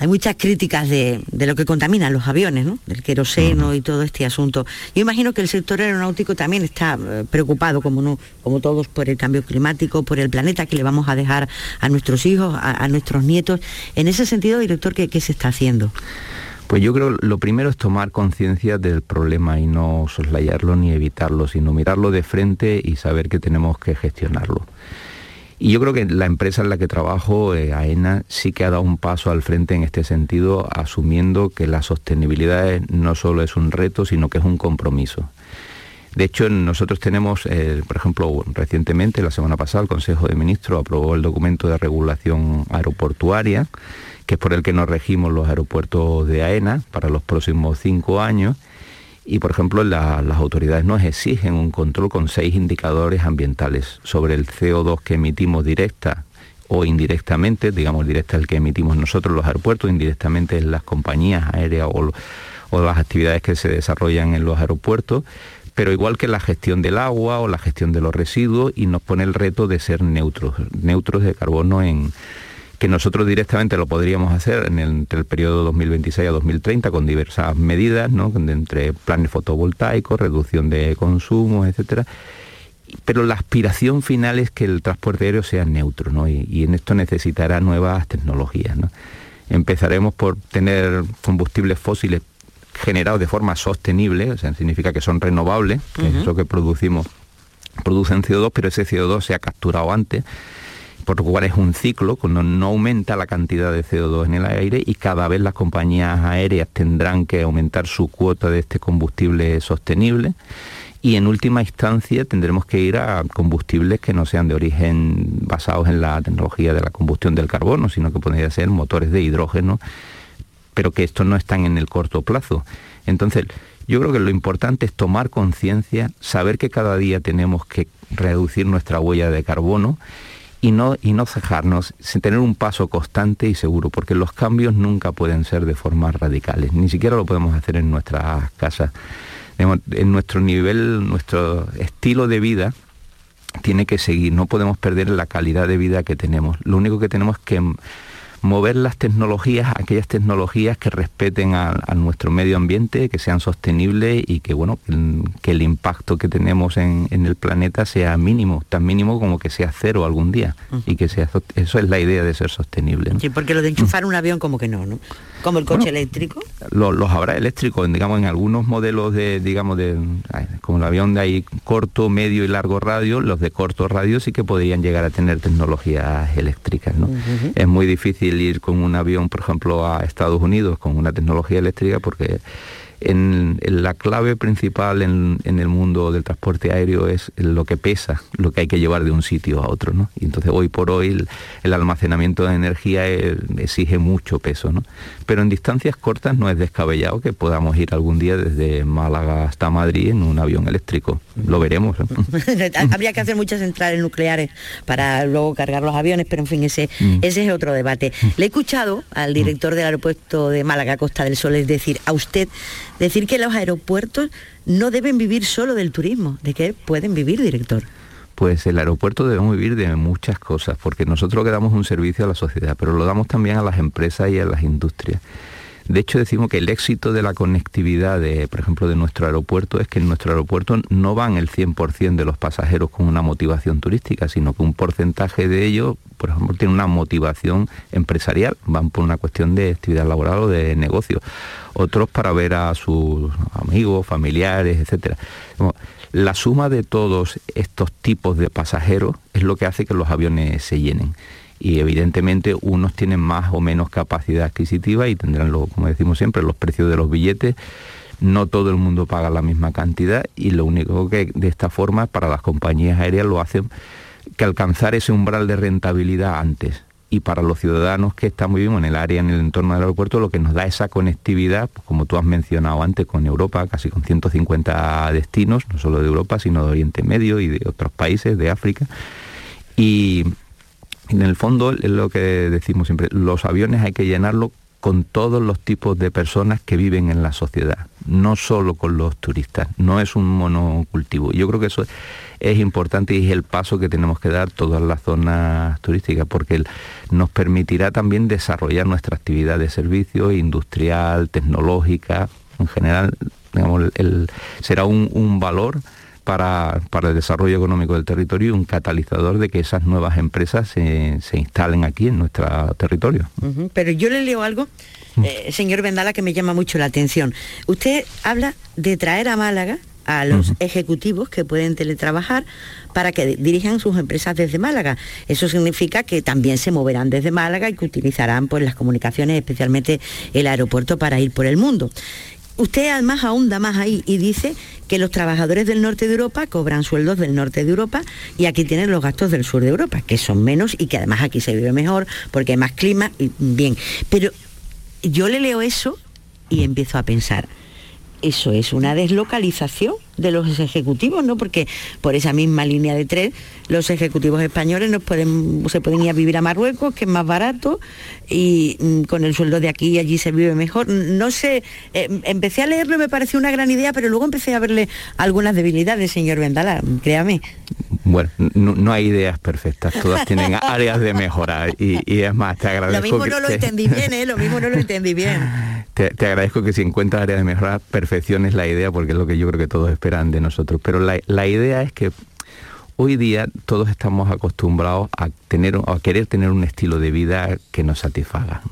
hay muchas críticas de, lo que contaminan los aviones, ¿no? del queroseno y todo este asunto. Yo imagino que el sector aeronáutico también está eh, preocupado, como, no, como todos, por el cambio climático, por el planeta que le vamos a dejar a nuestros hijos, a, nuestros nietos. En ese sentido, director, ¿qué, se está haciendo? Pues yo creo lo primero es tomar conciencia del problema y no soslayarlo ni evitarlo, sino mirarlo de frente y saber que tenemos que gestionarlo. Y yo creo que la empresa en la que trabajo, eh, AENA, sí que ha dado un paso al frente en este sentido, asumiendo que la sostenibilidad no solo es un reto, sino que es un compromiso. De hecho, nosotros tenemos, eh, por ejemplo, recientemente, la semana pasada, el Consejo de Ministros aprobó el documento de regulación aeroportuaria, que es por el que nos regimos los aeropuertos de AENA para los próximos cinco años y, por ejemplo, las autoridades nos exigen un control con seis indicadores ambientales sobre el CO2 que emitimos directa o indirectamente, digamos directa el que emitimos nosotros los aeropuertos, indirectamente en las compañías aéreas o, o las actividades que se desarrollan en los aeropuertos, pero igual que la gestión del agua o la gestión de los residuos y nos pone el reto de ser neutros, neutros de carbono en, que nosotros directamente lo podríamos hacer en el, entre el periodo 2026 a 2030 con diversas medidas, ¿no? entre planes fotovoltaicos, reducción de consumos, etcétera. Pero la aspiración final es que el transporte aéreo sea neutro, ¿no? y, en esto necesitará nuevas tecnologías. ¿no? Empezaremos por tener combustibles fósiles generados de forma sostenible, o sea, significa que son renovables, que es eso que producimos, producen CO2, pero ese CO2 se ha capturado antes por lo cual es un ciclo, cuando no aumenta la cantidad de CO2 en el aire y cada vez las compañías aéreas tendrán que aumentar su cuota de este combustible sostenible y en última instancia tendremos que ir a combustibles que no sean de origen basados en la tecnología de la combustión del carbono, sino que podrían ser motores de hidrógeno, pero que estos no están en el corto plazo. Entonces, yo creo que lo importante es tomar conciencia, saber que cada día tenemos que reducir nuestra huella de carbono y no, y no cejarnos, tener un paso constante y seguro, porque los cambios nunca pueden ser de formas radicales, ni siquiera lo podemos hacer en nuestras casas. En nuestro nivel, nuestro estilo de vida tiene que seguir, no podemos perder la calidad de vida que tenemos. Lo único que tenemos que mover las tecnologías, aquellas tecnologías que respeten a, nuestro medio ambiente, que sean sostenibles y que bueno, que el impacto que tenemos en, el planeta sea mínimo, tan mínimo como que sea cero algún día. Y que sea eso es la idea de ser sostenible. Sí, porque lo de enchufar un avión como que no, ¿no? Como el coche eléctrico. Los, habrá eléctricos, digamos, en algunos modelos de, digamos, de como el avión de ahí corto, medio y largo radio, los de corto radio sí que podrían llegar a tener tecnologías eléctricas, ¿no? Es muy difícil ir con un avión, por ejemplo, a Estados Unidos con una tecnología eléctrica porque en, la clave principal en, el mundo del transporte aéreo es lo que pesa, lo que hay que llevar de un sitio a otro, ¿no? Y entonces hoy por hoy el, almacenamiento de energía eh, exige mucho peso, ¿no? Pero en distancias cortas no es descabellado que podamos ir algún día desde Málaga hasta Madrid en un avión eléctrico. Lo veremos. Habría que hacer muchas centrales nucleares para luego cargar los aviones, pero en fin, ese, mm. ese es otro debate. Le he escuchado al director del aeropuerto de Málaga, Costa del Sol, es decir, a usted decir que los aeropuertos no deben vivir solo del turismo, de que pueden vivir, director. Pues el aeropuerto debemos vivir de muchas cosas, porque nosotros le damos un servicio a la sociedad, pero lo damos también a las empresas y a las industrias. De hecho, decimos que el éxito de la conectividad, de, por ejemplo, de nuestro aeropuerto es que en nuestro aeropuerto no van el 100% de los pasajeros con una motivación turística, sino que un porcentaje de ellos, por ejemplo, tiene una motivación empresarial, van por una cuestión de actividad laboral o de negocio. Otros para ver a sus amigos, familiares, etcétera. La suma de todos estos tipos de pasajeros es lo que hace que los aviones se llenen y evidentemente unos tienen más o menos capacidad adquisitiva y tendrán, lo, como decimos siempre, los precios de los billetes. No todo el mundo paga la misma cantidad y lo único que de esta forma para las compañías aéreas lo hacen que alcanzar ese umbral de rentabilidad antes. Y para los ciudadanos que muy bien en el área, en el entorno del aeropuerto, lo que nos da esa conectividad, pues como tú has mencionado antes, con Europa, casi con 150 destinos, no solo de Europa, sino de Oriente Medio y de otros países, de África. Y, en el fondo es lo que decimos siempre, los aviones hay que llenarlo con todos los tipos de personas que viven en la sociedad, no solo con los turistas, no es un monocultivo. Yo creo que eso es importante y es el paso que tenemos que dar todas las zonas turísticas, porque nos permitirá también desarrollar nuestra actividad de servicio industrial, tecnológica, en general, digamos, será un, un valor para, el desarrollo económico del territorio y un catalizador de que esas nuevas empresas se, instalen aquí en nuestro territorio. Pero yo le leo algo, eh, señor Vendala, que me llama mucho la atención. Usted habla de traer a Málaga a los ejecutivos que pueden teletrabajar para que dirijan sus empresas desde Málaga. Eso significa que también se moverán desde Málaga y que utilizarán pues, las comunicaciones, especialmente el aeropuerto, para ir por el mundo. Usted además ahonda más ahí y dice que los trabajadores del norte de Europa cobran sueldos del norte de Europa y aquí tienen los gastos del sur de Europa, que son menos y que además aquí se vive mejor porque hay más clima y bien. Pero yo le leo eso y empiezo a pensar, eso es una deslocalización de los ejecutivos, ¿no? Porque por esa misma línea de tren, los ejecutivos españoles no pueden, se pueden ir a vivir a Marruecos, que es más barato, y mm, con el sueldo de aquí y allí se vive mejor. No sé, eh, empecé a leerlo y me pareció una gran idea, pero luego empecé a verle algunas debilidades, señor Vendala, créame. Bueno, no, hay ideas perfectas, todas tienen áreas de mejorar y, es más, te agradezco. Lo mismo no lo entendí bien, ¿eh? Lo mismo no lo entendí bien. Te, agradezco que si encuentras áreas de mejorar, perfecciones la idea, porque es lo que yo creo que todos de nosotros. Pero la, idea es que hoy día todos estamos acostumbrados a tener a querer tener un estilo de vida que nos satisfaga.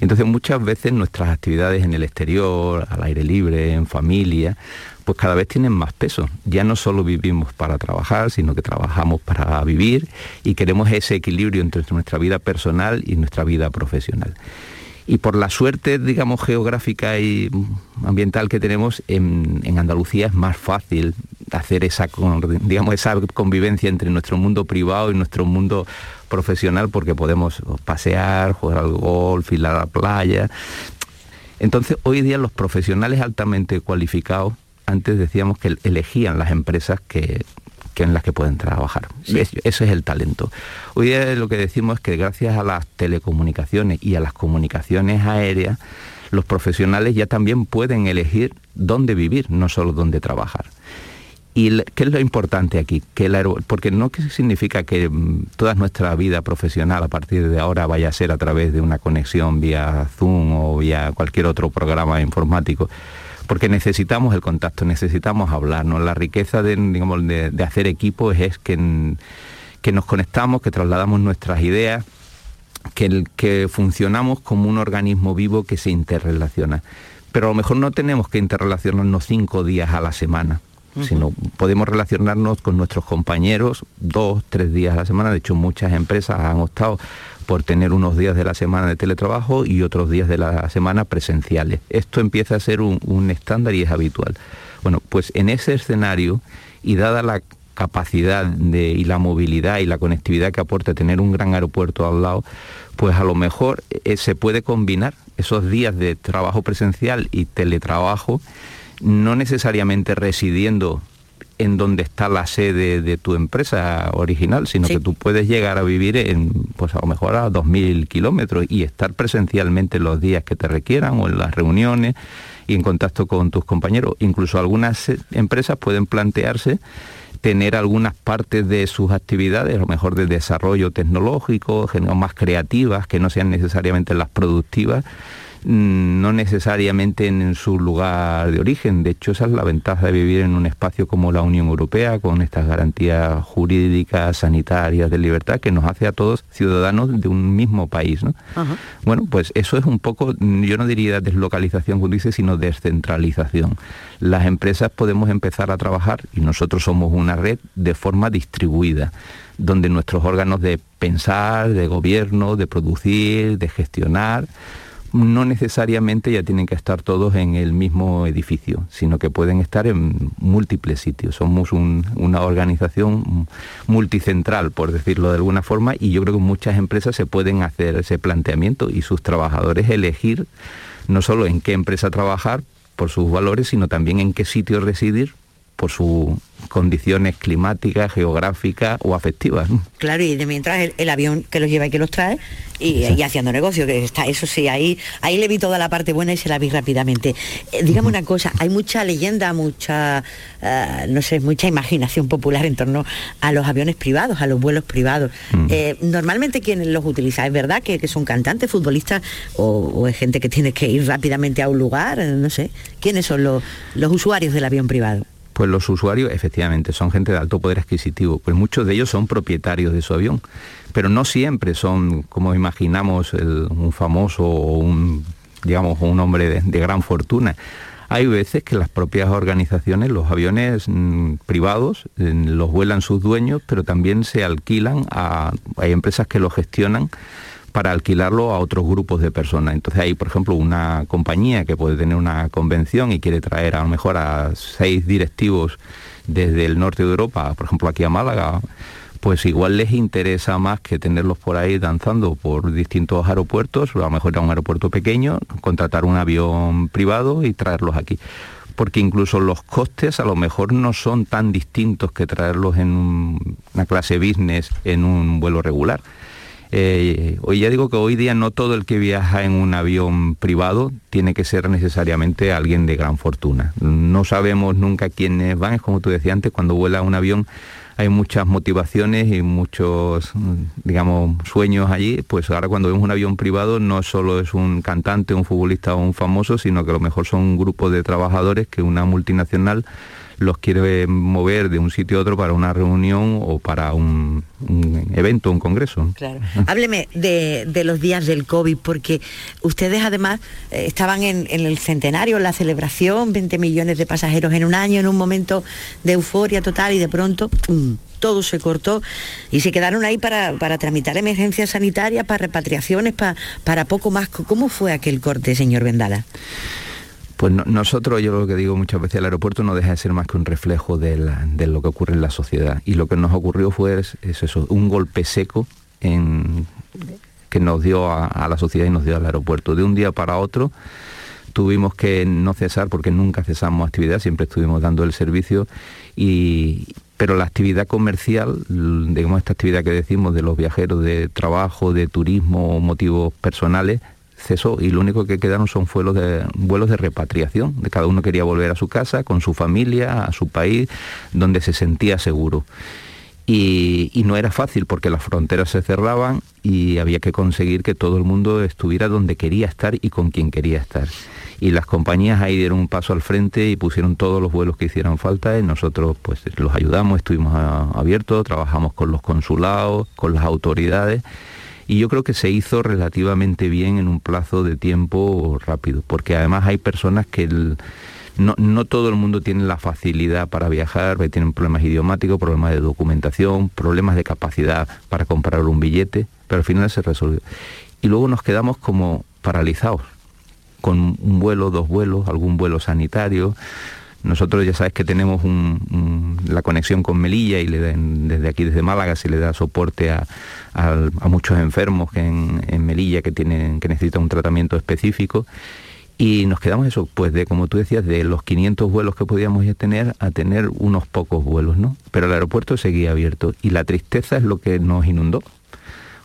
Entonces muchas veces nuestras actividades en el exterior, al aire libre, en familia, pues cada vez tienen más peso. Ya no solo vivimos para trabajar, sino que trabajamos para vivir y queremos ese equilibrio entre nuestra vida personal y nuestra vida profesional y por la suerte, digamos, geográfica y ambiental que tenemos, en, Andalucía es más fácil hacer esa, digamos, esa convivencia entre nuestro mundo privado y nuestro mundo profesional porque podemos pasear, jugar al golf, ir a la playa. Entonces, hoy día los profesionales altamente cualificados, antes decíamos que elegían las empresas que, que en las que pueden trabajar. Eso es el talento. Hoy día lo que decimos es que gracias a las telecomunicaciones y a las comunicaciones aéreas, los profesionales ya también pueden elegir dónde vivir, no solo dónde trabajar. ¿Y qué es lo importante aquí? Que el porque no significa que mm, toda nuestra vida profesional a partir de ahora vaya a ser a través de una conexión vía Zoom o vía cualquier otro programa informático, porque necesitamos el contacto, necesitamos hablarnos. La riqueza de, hacer equipo es, que, que nos conectamos, que trasladamos nuestras ideas, que, que funcionamos como un organismo vivo que se interrelaciona. Pero a lo mejor no tenemos que interrelacionarnos cinco días a la semana sino podemos relacionarnos con nuestros compañeros dos, tres días a la semana. De hecho, muchas empresas han optado por tener unos días de la semana de teletrabajo y otros días de la semana presenciales. Esto empieza a ser un, estándar y es habitual. Bueno, pues en ese escenario y dada la capacidad de, y la movilidad y la conectividad que aporta tener un gran aeropuerto al lado, pues a lo mejor eh, se puede combinar esos días de trabajo presencial y teletrabajo no necesariamente residiendo en donde está la sede de tu empresa original, sino que tú puedes llegar a vivir en, pues a lo mejor a 2.000 kilómetros y estar presencialmente los días que te requieran o en las reuniones y en contacto con tus compañeros. Incluso algunas empresas pueden plantearse tener algunas partes de sus actividades, a lo mejor de desarrollo tecnológico, más creativas, que no sean necesariamente las productivas, no necesariamente en su lugar de origen. De hecho, esa es la ventaja de vivir en un espacio como la Unión Europea, con estas garantías jurídicas, sanitarias, de libertad, que nos hace a todos ciudadanos de un mismo país. ¿no? Bueno, pues eso es un poco, yo no diría deslocalización, como dice, sino descentralización. Las empresas podemos empezar a trabajar, y nosotros somos una red, de forma distribuida donde nuestros órganos de pensar, de gobierno, de producir, de gestionar, no necesariamente ya tienen que estar todos en el mismo edificio, sino que pueden estar en múltiples sitios. Somos una organización multicentral, por decirlo de alguna forma, y yo creo que muchas empresas se pueden hacer ese planteamiento y sus trabajadores elegir no solo en qué empresa trabajar por sus valores, sino también en qué sitio residir por sus condiciones climáticas, geográficas o afectivas. Claro, y de mientras el, avión que los lleva y que los trae y, haciendo negocio, que está, eso sí, ahí, ahí le vi toda la parte buena y se la vi rápidamente. Eh, dígame una cosa, hay mucha leyenda, mucha, eh, no sé, mucha imaginación popular en torno a los aviones privados, a los vuelos privados. Eh, normalmente quienes los utilizan, ¿es verdad que, son cantantes, futbolistas o, es gente que tiene que ir rápidamente a un lugar? No sé. ¿Quiénes son los, los usuarios del avión privado? Pues los usuarios efectivamente son gente de alto poder adquisitivo, pues muchos de ellos son propietarios de su avión, pero no siempre son, como imaginamos, un famoso o un, digamos, un hombre de, gran fortuna. Hay veces que las propias organizaciones, los aviones mm, privados, los vuelan sus dueños, pero también se alquilan a, hay empresas que lo gestionan para alquilarlo a otros grupos de personas. Entonces hay, por ejemplo, una compañía que puede tener una convención y quiere traer a lo mejor a seis directivos desde el norte de Europa, por ejemplo aquí a Málaga, pues igual les interesa más que tenerlos por ahí danzando por distintos aeropuertos, a lo mejor a un aeropuerto pequeño, contratar un avión privado y traerlos aquí. Porque incluso los costes a lo mejor no son tan distintos que traerlos en una clase business en un vuelo regular. Eh, hoy ya digo que hoy día no todo el que viaja en un avión privado tiene que ser necesariamente alguien de gran fortuna. No sabemos nunca quiénes van, es como tú decías antes, cuando vuela un avión hay muchas motivaciones y muchos, digamos, sueños allí, pues ahora cuando vemos un avión privado no solo es un cantante, un futbolista o un famoso, sino que a lo mejor son un grupo de trabajadores que una multinacional los quiere mover de un sitio a otro para una reunión o para un, evento, un congreso. Claro. Hábleme de, los días del COVID, porque ustedes además eh, estaban en, el centenario, la celebración, 20 millones de pasajeros en un año, en un momento de euforia total y de pronto todo se cortó y se quedaron ahí para, tramitar emergencias sanitarias, para repatriaciones, para, para poco más. ¿Cómo fue aquel corte, señor Vendala? Pues nosotros, yo lo que digo muchas veces, el aeropuerto no deja de ser más que un reflejo de, lo que ocurre en la sociedad. Y lo que nos ocurrió fue un golpe seco que nos dio a, la sociedad y nos dio al aeropuerto. De un día para otro tuvimos que no cesar, porque nunca cesamos actividad, siempre estuvimos dando el servicio, pero la actividad comercial, digamos esta actividad que decimos de los viajeros de trabajo, de turismo, motivos personales, y lo único que quedaron son vuelos de, vuelos de repatriación. De cada uno quería volver a su casa, con su familia, a su país, donde se sentía seguro. Y, no era fácil porque las fronteras se cerraban y había que conseguir que todo el mundo estuviera donde quería estar y con quien quería estar. Y las compañías ahí dieron un paso al frente y pusieron todos los vuelos que hicieran falta y nosotros pues los ayudamos, estuvimos abiertos, trabajamos con los consulados, con las autoridades y yo creo que se hizo relativamente bien en un plazo de tiempo rápido, porque además hay personas que no, todo el mundo tiene la facilidad para viajar, tienen problemas idiomáticos, problemas de documentación, problemas de capacidad para comprar un billete, pero al final se resolvió. Y luego nos quedamos como paralizados, con un vuelo, dos vuelos, algún vuelo sanitario, nosotros ya sabes que tenemos la conexión con Melilla y le desde aquí, desde Málaga, se le da soporte a, muchos enfermos en, Melilla que, tienen, que necesitan un tratamiento específico. Y nos quedamos eso, pues de, como tú decías, de los 500 vuelos que podíamos tener a tener unos pocos vuelos, ¿no? Pero el aeropuerto seguía abierto y la tristeza es lo que nos inundó,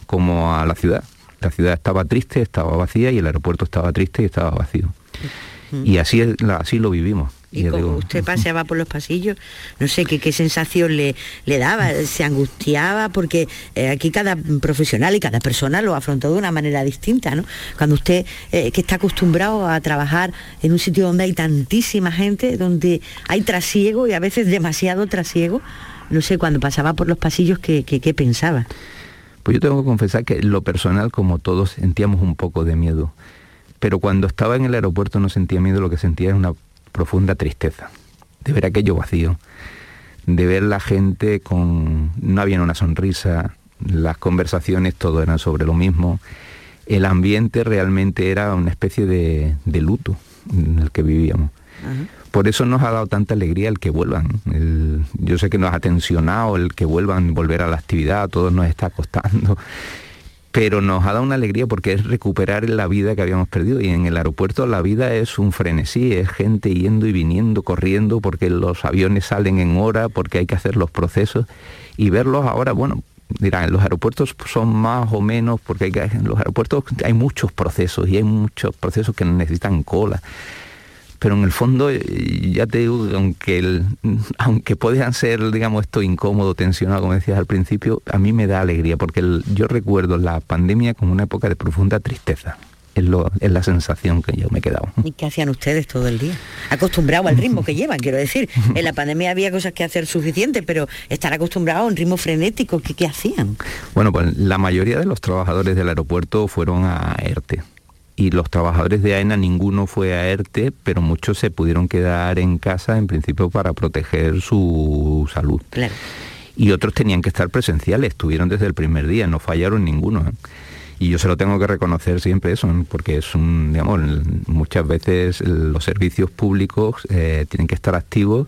como a la ciudad. La ciudad estaba triste, estaba vacía y el aeropuerto estaba triste y estaba vacío. Y así, así lo vivimos. Y como usted paseaba por los pasillos, no sé qué, qué sensación le, le daba, se angustiaba, porque eh, aquí cada profesional y cada persona lo afrontó de una manera distinta, ¿no? Cuando usted, eh, que está acostumbrado a trabajar en un sitio donde hay tantísima gente, donde hay trasiego y a veces demasiado trasiego, no sé, cuando pasaba por los pasillos, ¿qué, qué pensaba? Pues yo tengo que confesar que lo personal, como todos, sentíamos un poco de miedo pero cuando estaba en el aeropuerto no sentía miedo, lo que sentía era una profunda tristeza de ver aquello vacío, de ver la gente con... no había una sonrisa, las conversaciones todo eran sobre lo mismo, el ambiente realmente era una especie de, luto en el que vivíamos. Por eso nos ha dado tanta alegría el que vuelvan. yo sé que nos ha tensionado el que vuelvan, volver a la actividad, a todos nos está costando pero nos ha dado una alegría porque es recuperar la vida que habíamos perdido. Y en el aeropuerto la vida es un frenesí, es gente yendo y viniendo, corriendo porque los aviones salen en hora, porque hay que hacer los procesos. Y verlos ahora, bueno, dirán, los aeropuertos son más o menos porque en los aeropuertos hay muchos procesos y hay muchos procesos que necesitan cola pero en el fondo eh, ya te digo aunque el, aunque puedan ser digamos esto incómodo tensionado como decías al principio a mí me da alegría porque yo recuerdo la pandemia como una época de profunda tristeza es, lo, es, la sensación que yo me he quedado. ¿Y qué hacían ustedes todo el día? Acostumbrado al ritmo que llevan, quiero decir. En la pandemia había cosas que hacer suficiente, pero estar acostumbrado a un ritmo frenético, ¿qué, qué hacían? Bueno, pues la mayoría de los trabajadores del aeropuerto fueron a ERTE y los trabajadores de AENA ninguno fue a ERTE, pero muchos se pudieron quedar en casa en principio para proteger su salud. Y otros tenían que estar presenciales, estuvieron desde el primer día, no fallaron ninguno. ¿eh? Y yo se lo tengo que reconocer siempre eso, porque es un, digamos, muchas veces los servicios públicos eh, tienen que estar activos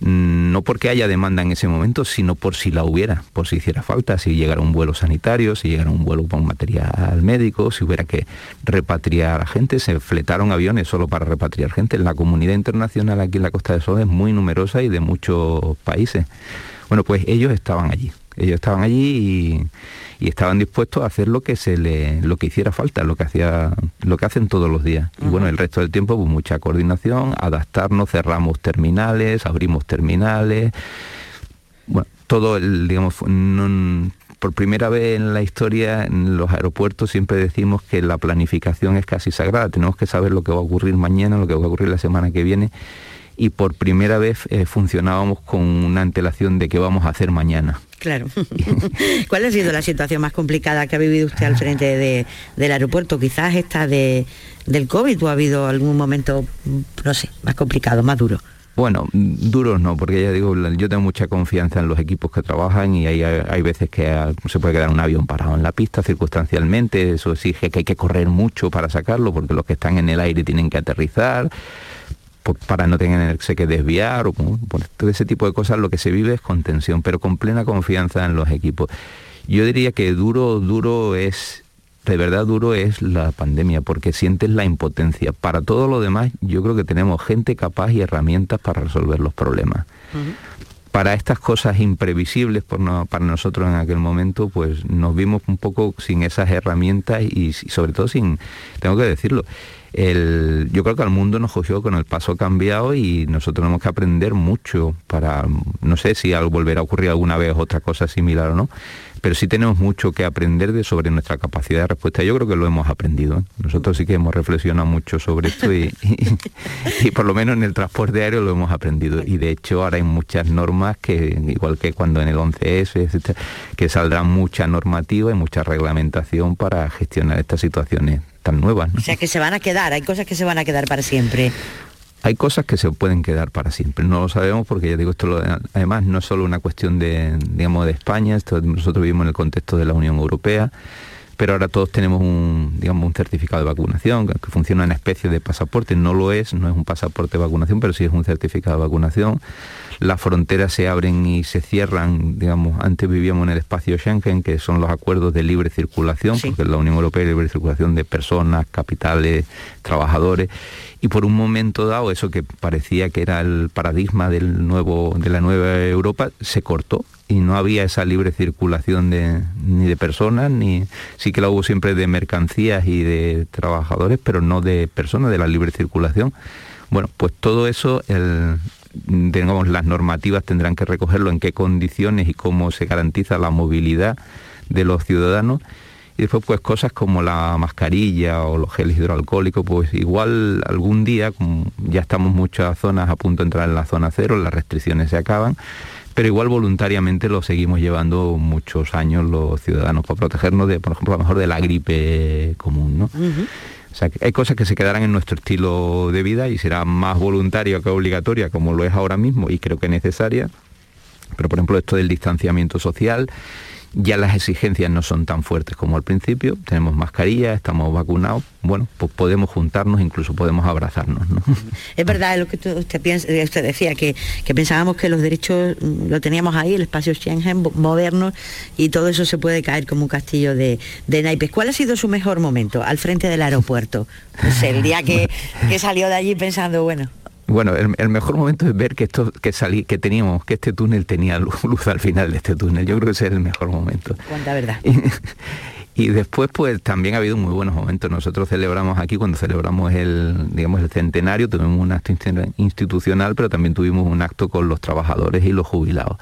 no porque haya demanda en ese momento, sino por si la hubiera, por si hiciera falta, si llegara un vuelo sanitario, si llegara un vuelo con material médico, si hubiera que repatriar a gente, se fletaron aviones solo para repatriar gente. La comunidad internacional aquí en la Costa del Sol es muy numerosa y de muchos países. Bueno, pues ellos estaban allí, ellos estaban allí y y estaban dispuestos a hacer lo que se le lo que hiciera falta lo que hacía lo que hacen todos los días. Y bueno el resto del tiempo pues mucha coordinación adaptarnos cerramos terminales abrimos terminales. Bueno todo el digamos por primera vez en la historia en los aeropuertos siempre decimos que la planificación es casi sagrada. Tenemos que saber lo que va a ocurrir mañana lo que va a ocurrir la semana que viene. Y por primera vez eh, funcionábamos con una antelación de qué vamos a hacer mañana. Claro. ¿Cuál ha sido la situación más complicada que ha vivido usted al frente del aeropuerto? Quizás esta de, del COVID o ha habido algún momento, no sé, más complicado, más duro. Bueno, duros no, porque ya digo, yo tengo mucha confianza en los equipos que trabajan y hay, hay veces que se puede quedar un avión parado en la pista circunstancialmente, eso exige que hay que correr mucho para sacarlo, porque los que están en el aire tienen que aterrizar para no tenerse que desviar o por todo ese tipo de cosas lo que se vive es con tensión, pero con plena confianza en los equipos. Yo diría que duro, duro es, de verdad duro es la pandemia, porque sientes la impotencia. Para todo lo demás, yo creo que tenemos gente capaz y herramientas para resolver los problemas. para estas cosas imprevisibles para nosotros en aquel momento, pues nos vimos un poco sin esas herramientas y, sobre todo sin, tengo que decirlo, yo creo que al mundo nos cogió con el paso cambiado y nosotros tenemos que aprender mucho para, no sé si algo volverá a ocurrir alguna vez otra cosa similar o no, pero sí tenemos mucho que aprender de sobre nuestra capacidad de respuesta. Yo creo que lo hemos aprendido. ¿eh? Nosotros sí que hemos reflexionado mucho sobre esto y, por lo menos en el transporte aéreo lo hemos aprendido. Y de hecho ahora hay muchas normas que, igual que cuando en el 11S, que saldrán mucha normativa y mucha reglamentación para gestionar estas situaciones tan nuevas. O sea que se van a quedar, hay cosas que se van a quedar para siempre. Hay cosas que se pueden quedar para siempre, no lo sabemos porque ya digo, esto además no es solo una cuestión de, digamos, de España, esto, nosotros vivimos en el contexto de la Unión Europea, pero ahora todos tenemos un, digamos, un certificado de vacunación que, que funciona en especie de pasaporte, no lo es, no es un pasaporte de vacunación, pero sí es un certificado de vacunación las fronteras se abren y se cierran, digamos, antes vivíamos en el espacio Schengen, que son los acuerdos de libre circulación, porque la Unión Europea es libre circulación de personas, capitales, trabajadores, y por un momento dado eso que parecía que era el paradigma del nuevo, de la nueva Europa, se cortó y no había esa libre circulación de, ni de personas, ni sí que la hubo siempre de mercancías y de trabajadores, pero no de personas, de la libre circulación. Bueno, pues todo eso el, digamos, las normativas tendrán que recogerlo, en qué condiciones y cómo se garantiza la movilidad de los ciudadanos. Y después pues cosas como la mascarilla o los geles hidroalcohólicos, pues igual algún día, ya estamos muchas zonas a punto de entrar en la zona cero, las restricciones se acaban, pero igual voluntariamente lo seguimos llevando muchos años los ciudadanos para protegernos de, por ejemplo, a lo mejor de la gripe común. O sea, hay cosas que se quedarán en nuestro estilo de vida y será más voluntaria que obligatoria, como lo es ahora mismo, y creo que necesaria. Pero, por ejemplo, esto del distanciamiento social, ya las exigencias no son tan fuertes como al principio, tenemos mascarilla, estamos vacunados, bueno, pues podemos juntarnos, incluso podemos abrazarnos. ¿no? Es verdad lo que usted, piensa, eh, usted decía, que, pensábamos que los derechos mm, lo teníamos ahí, el espacio Schengen moderno, y todo eso se puede caer como un castillo de, naipes. ¿Cuál ha sido su mejor momento al frente del aeropuerto? el día que, que salió de allí pensando, bueno, bueno, el, mejor momento es ver que esto que salí, que teníamos, que este túnel tenía luz, al final de este túnel. Yo creo que ese es el mejor momento. Cuánta verdad. Y, después, pues también ha habido muy buenos momentos. Nosotros celebramos aquí cuando celebramos el, digamos, el centenario, tuvimos un acto institucional, pero también tuvimos un acto con los trabajadores y los jubilados.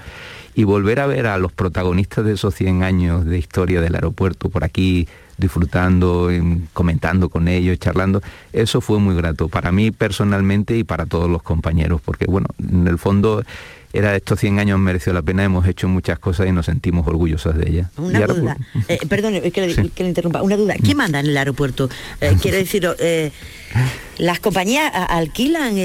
Y volver a ver a los protagonistas de esos 100 años de historia del aeropuerto por aquí disfrutando, comentando con ellos, charlando. Eso fue muy grato para mí personalmente y para todos los compañeros, porque bueno, en el fondo era estos 100 años mereció la pena, hemos hecho muchas cosas y nos sentimos orgullosos de ellas. Una duda, pues, eh, perdón, que le, interrumpa, una duda, ¿quién manda en el aeropuerto? Eh, quiero decir, eh, ¿las compañías alquilan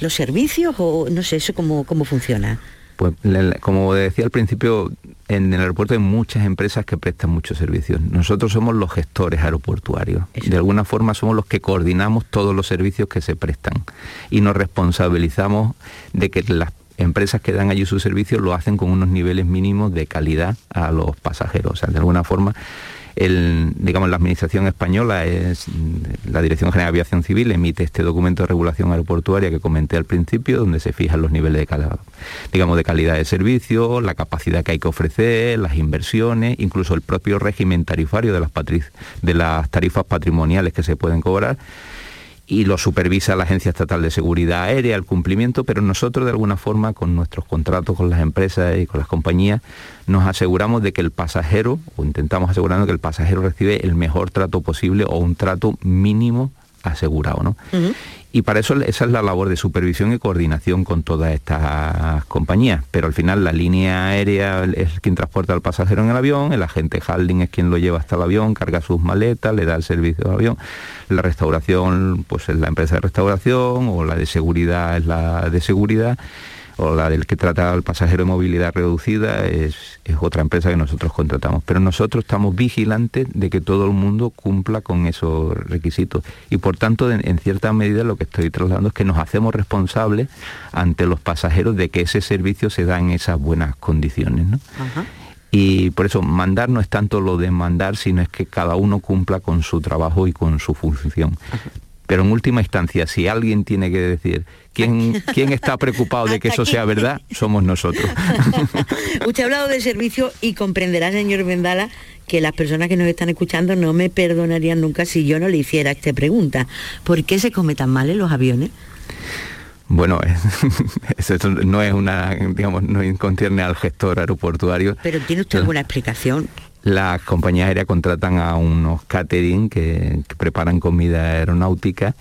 los servicios o no sé, eso cómo, cómo funciona? Pues como decía al principio, en el aeropuerto hay muchas empresas que prestan muchos servicios. Nosotros somos los gestores aeroportuarios. De alguna forma somos los que coordinamos todos los servicios que se prestan y nos responsabilizamos de que las empresas que dan allí sus servicios lo hacen con unos niveles mínimos de calidad a los pasajeros. O sea, de alguna forma digamos, la Administración española, es la Dirección General de Aviación Civil, emite este documento de regulación aeroportuaria que comenté al principio, donde se fijan los niveles de calidad, digamos, de calidad de servicio, la capacidad que hay que ofrecer, las inversiones, incluso el propio régimen tarifario de las, de las tarifas patrimoniales que se pueden cobrar y lo supervisa la Agencia Estatal de Seguridad Aérea, el cumplimiento, pero nosotros de alguna forma con nuestros contratos con las empresas y con las compañías nos aseguramos de que el pasajero, o intentamos asegurarnos que el pasajero recibe el mejor trato posible o un trato mínimo asegurado. ¿no? Y para eso esa es la labor de supervisión y coordinación con todas estas compañías. Pero al final la línea aérea es quien transporta al pasajero en el avión, el agente Halding es quien lo lleva hasta el avión, carga sus maletas, le da el servicio al avión. La restauración, pues es la empresa de restauración, o la de seguridad es la de seguridad o la del que trata al pasajero de movilidad reducida es, otra empresa que nosotros contratamos. Pero nosotros estamos vigilantes de que todo el mundo cumpla con esos requisitos. Y por tanto, en, cierta medida lo que estoy trasladando es que nos hacemos responsables ante los pasajeros de que ese servicio se da en esas buenas condiciones. Y por eso mandar no es tanto lo de mandar, sino es que cada uno cumpla con su trabajo y con su función Pero en última instancia, si alguien tiene que decir quién, quién está preocupado de que eso sea verdad, somos nosotros. Usted ha hablado de servicio y comprenderá, señor Vendala, que las personas que nos están escuchando no me perdonarían nunca si yo no le hiciera esta pregunta. ¿Por qué se come tan mal en los aviones? Bueno, eso no es una, digamos, no concierne al gestor aeroportuario. Pero tiene usted alguna explicación. Las compañías aéreas contratan a unos catering que preparan comida aeronáutica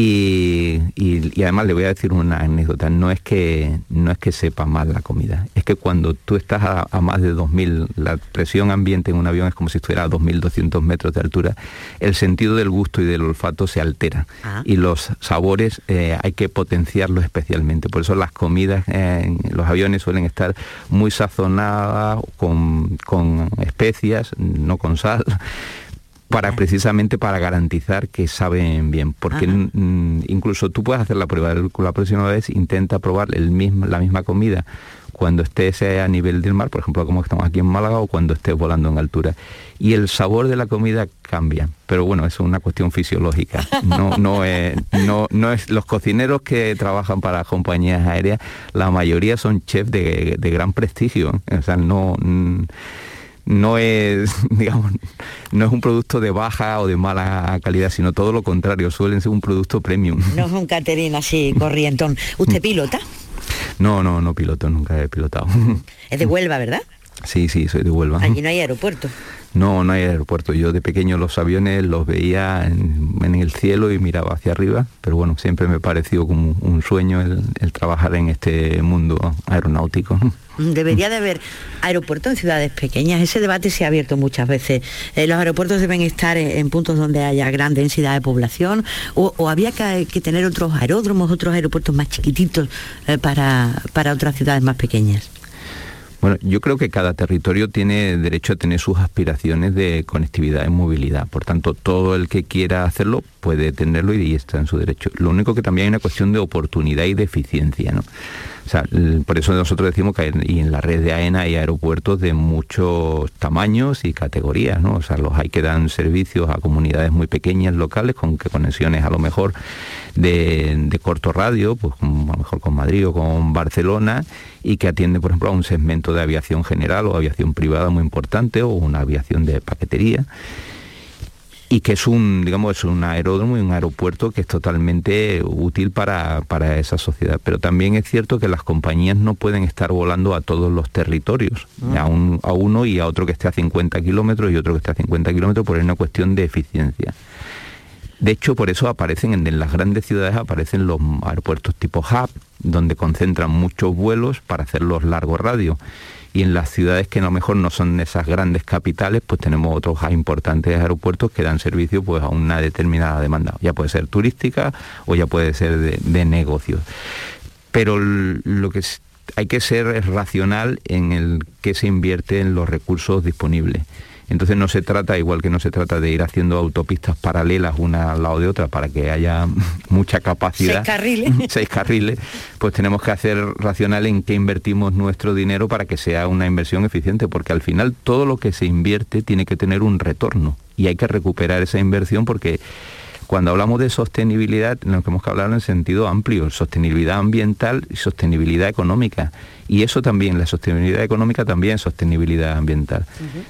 y, además le voy a decir una anécdota, no es que no es que sepa mal la comida, es que cuando tú estás a, más de 2.000, la presión ambiente en un avión es como si estuviera a 2.200 metros de altura, el sentido del gusto y del olfato se altera. Ah. y los sabores eh, hay que potenciarlos especialmente, por eso las comidas en los aviones suelen estar muy sazonadas con, con especias, no con sal para precisamente para garantizar que saben bien, porque incluso tú puedes hacer la prueba, la próxima vez intenta probar el mismo, la misma comida cuando estés a nivel del mar, por ejemplo, como estamos aquí en Málaga, o cuando estés volando en altura. Y el sabor de la comida cambia, pero bueno, eso es una cuestión fisiológica. No, no, es, no, no es los cocineros que trabajan para compañías aéreas, la mayoría son chefs de, de gran prestigio. O sea, no no es, digamos, no es un producto de baja o de mala calidad, sino todo lo contrario, suelen ser un producto premium. No es un catering así corrientón. ¿Usted pilota? No, no, no piloto, nunca he pilotado. Es de Huelva, ¿verdad? Sí, sí, soy de Huelva. Allí no hay aeropuerto. No, no hay aeropuerto. Yo de pequeño los aviones los veía en, el cielo y miraba hacia arriba, pero bueno, siempre me pareció como un sueño el, trabajar en este mundo aeronáutico. Debería de haber aeropuertos en ciudades pequeñas. Ese debate se ha abierto muchas veces. Eh, los aeropuertos deben estar en, puntos donde haya gran densidad de población o, había que, tener otros aeródromos, otros aeropuertos más chiquititos eh, para, para otras ciudades más pequeñas. Bueno, yo creo que cada territorio tiene derecho a tener sus aspiraciones de conectividad y movilidad. Por tanto, todo el que quiera hacerlo puede tenerlo y está en su derecho. Lo único que también hay una cuestión de oportunidad y de eficiencia. ¿no? Por eso nosotros decimos que y en la red de AENA hay aeropuertos de muchos tamaños y categorías, ¿no? O sea, los hay que dan servicios a comunidades muy pequeñas locales con conexiones a lo mejor de, corto radio, pues a lo mejor con Madrid o con Barcelona, y que atiende, por ejemplo, a un segmento de aviación general o aviación privada muy importante o una aviación de paquetería y que es un, digamos, es un aeródromo y un aeropuerto que es totalmente útil para, esa sociedad. Pero también es cierto que las compañías no pueden estar volando a todos los territorios, ah. a, a uno y a otro que esté a 50 kilómetros y otro que esté a 50 kilómetros por una cuestión de eficiencia. De hecho, por eso aparecen en, las grandes ciudades aparecen los aeropuertos tipo hub, donde concentran muchos vuelos para hacer los largos radios y en las ciudades que a lo mejor no son esas grandes capitales, pues tenemos otros importantes aeropuertos que dan servicio pues a una determinada demanda. Ya puede ser turística o ya puede ser de, negocios. Pero lo que hay que ser racional en el que se invierte en los recursos disponibles. Entonces no se trata, igual que no se trata de ir haciendo autopistas paralelas una al lado de otra para que haya mucha capacidad. Seis carriles. seis carriles, pues tenemos que hacer racional en qué invertimos nuestro dinero para que sea una inversión eficiente, porque al final todo lo que se invierte tiene que tener un retorno y hay que recuperar esa inversión porque cuando hablamos de sostenibilidad, tenemos que hablar en sentido amplio, sostenibilidad ambiental y sostenibilidad económica. Y eso también, la sostenibilidad económica también es sostenibilidad ambiental.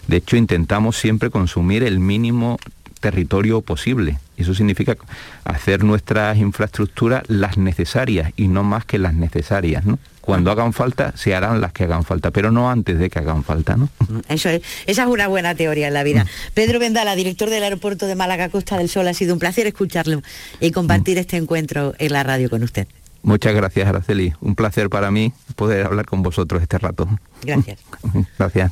De hecho, intentamos siempre consumir el mínimo territorio posible. Eso significa hacer nuestras infraestructuras las necesarias y no más que las necesarias. ¿no? Cuando hagan falta, se harán las que hagan falta, pero no antes de que hagan falta, ¿no? Eso es, esa es una buena teoría en la vida. Mm. Pedro Vendala, director del aeropuerto de Málaga Costa del Sol, ha sido un placer escucharlo y compartir mm. este encuentro en la radio con usted. Muchas gracias, Araceli. Un placer para mí poder hablar con vosotros este rato. Gracias. gracias.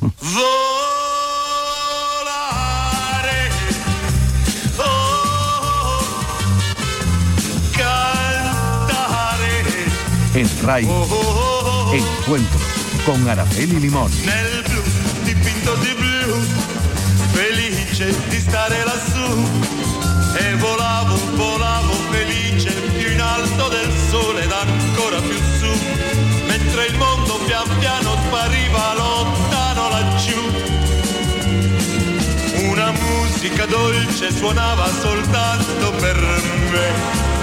En RAI Encuentro con Araceli Limón. Nel blu dipinto di blu, felice di stare lassù. E volavo, volavo felice più in alto del sole ed ancora più su. Mentre il mondo pian piano spariva lontano laggiù. Una musica musica dolce suonava soltanto per me.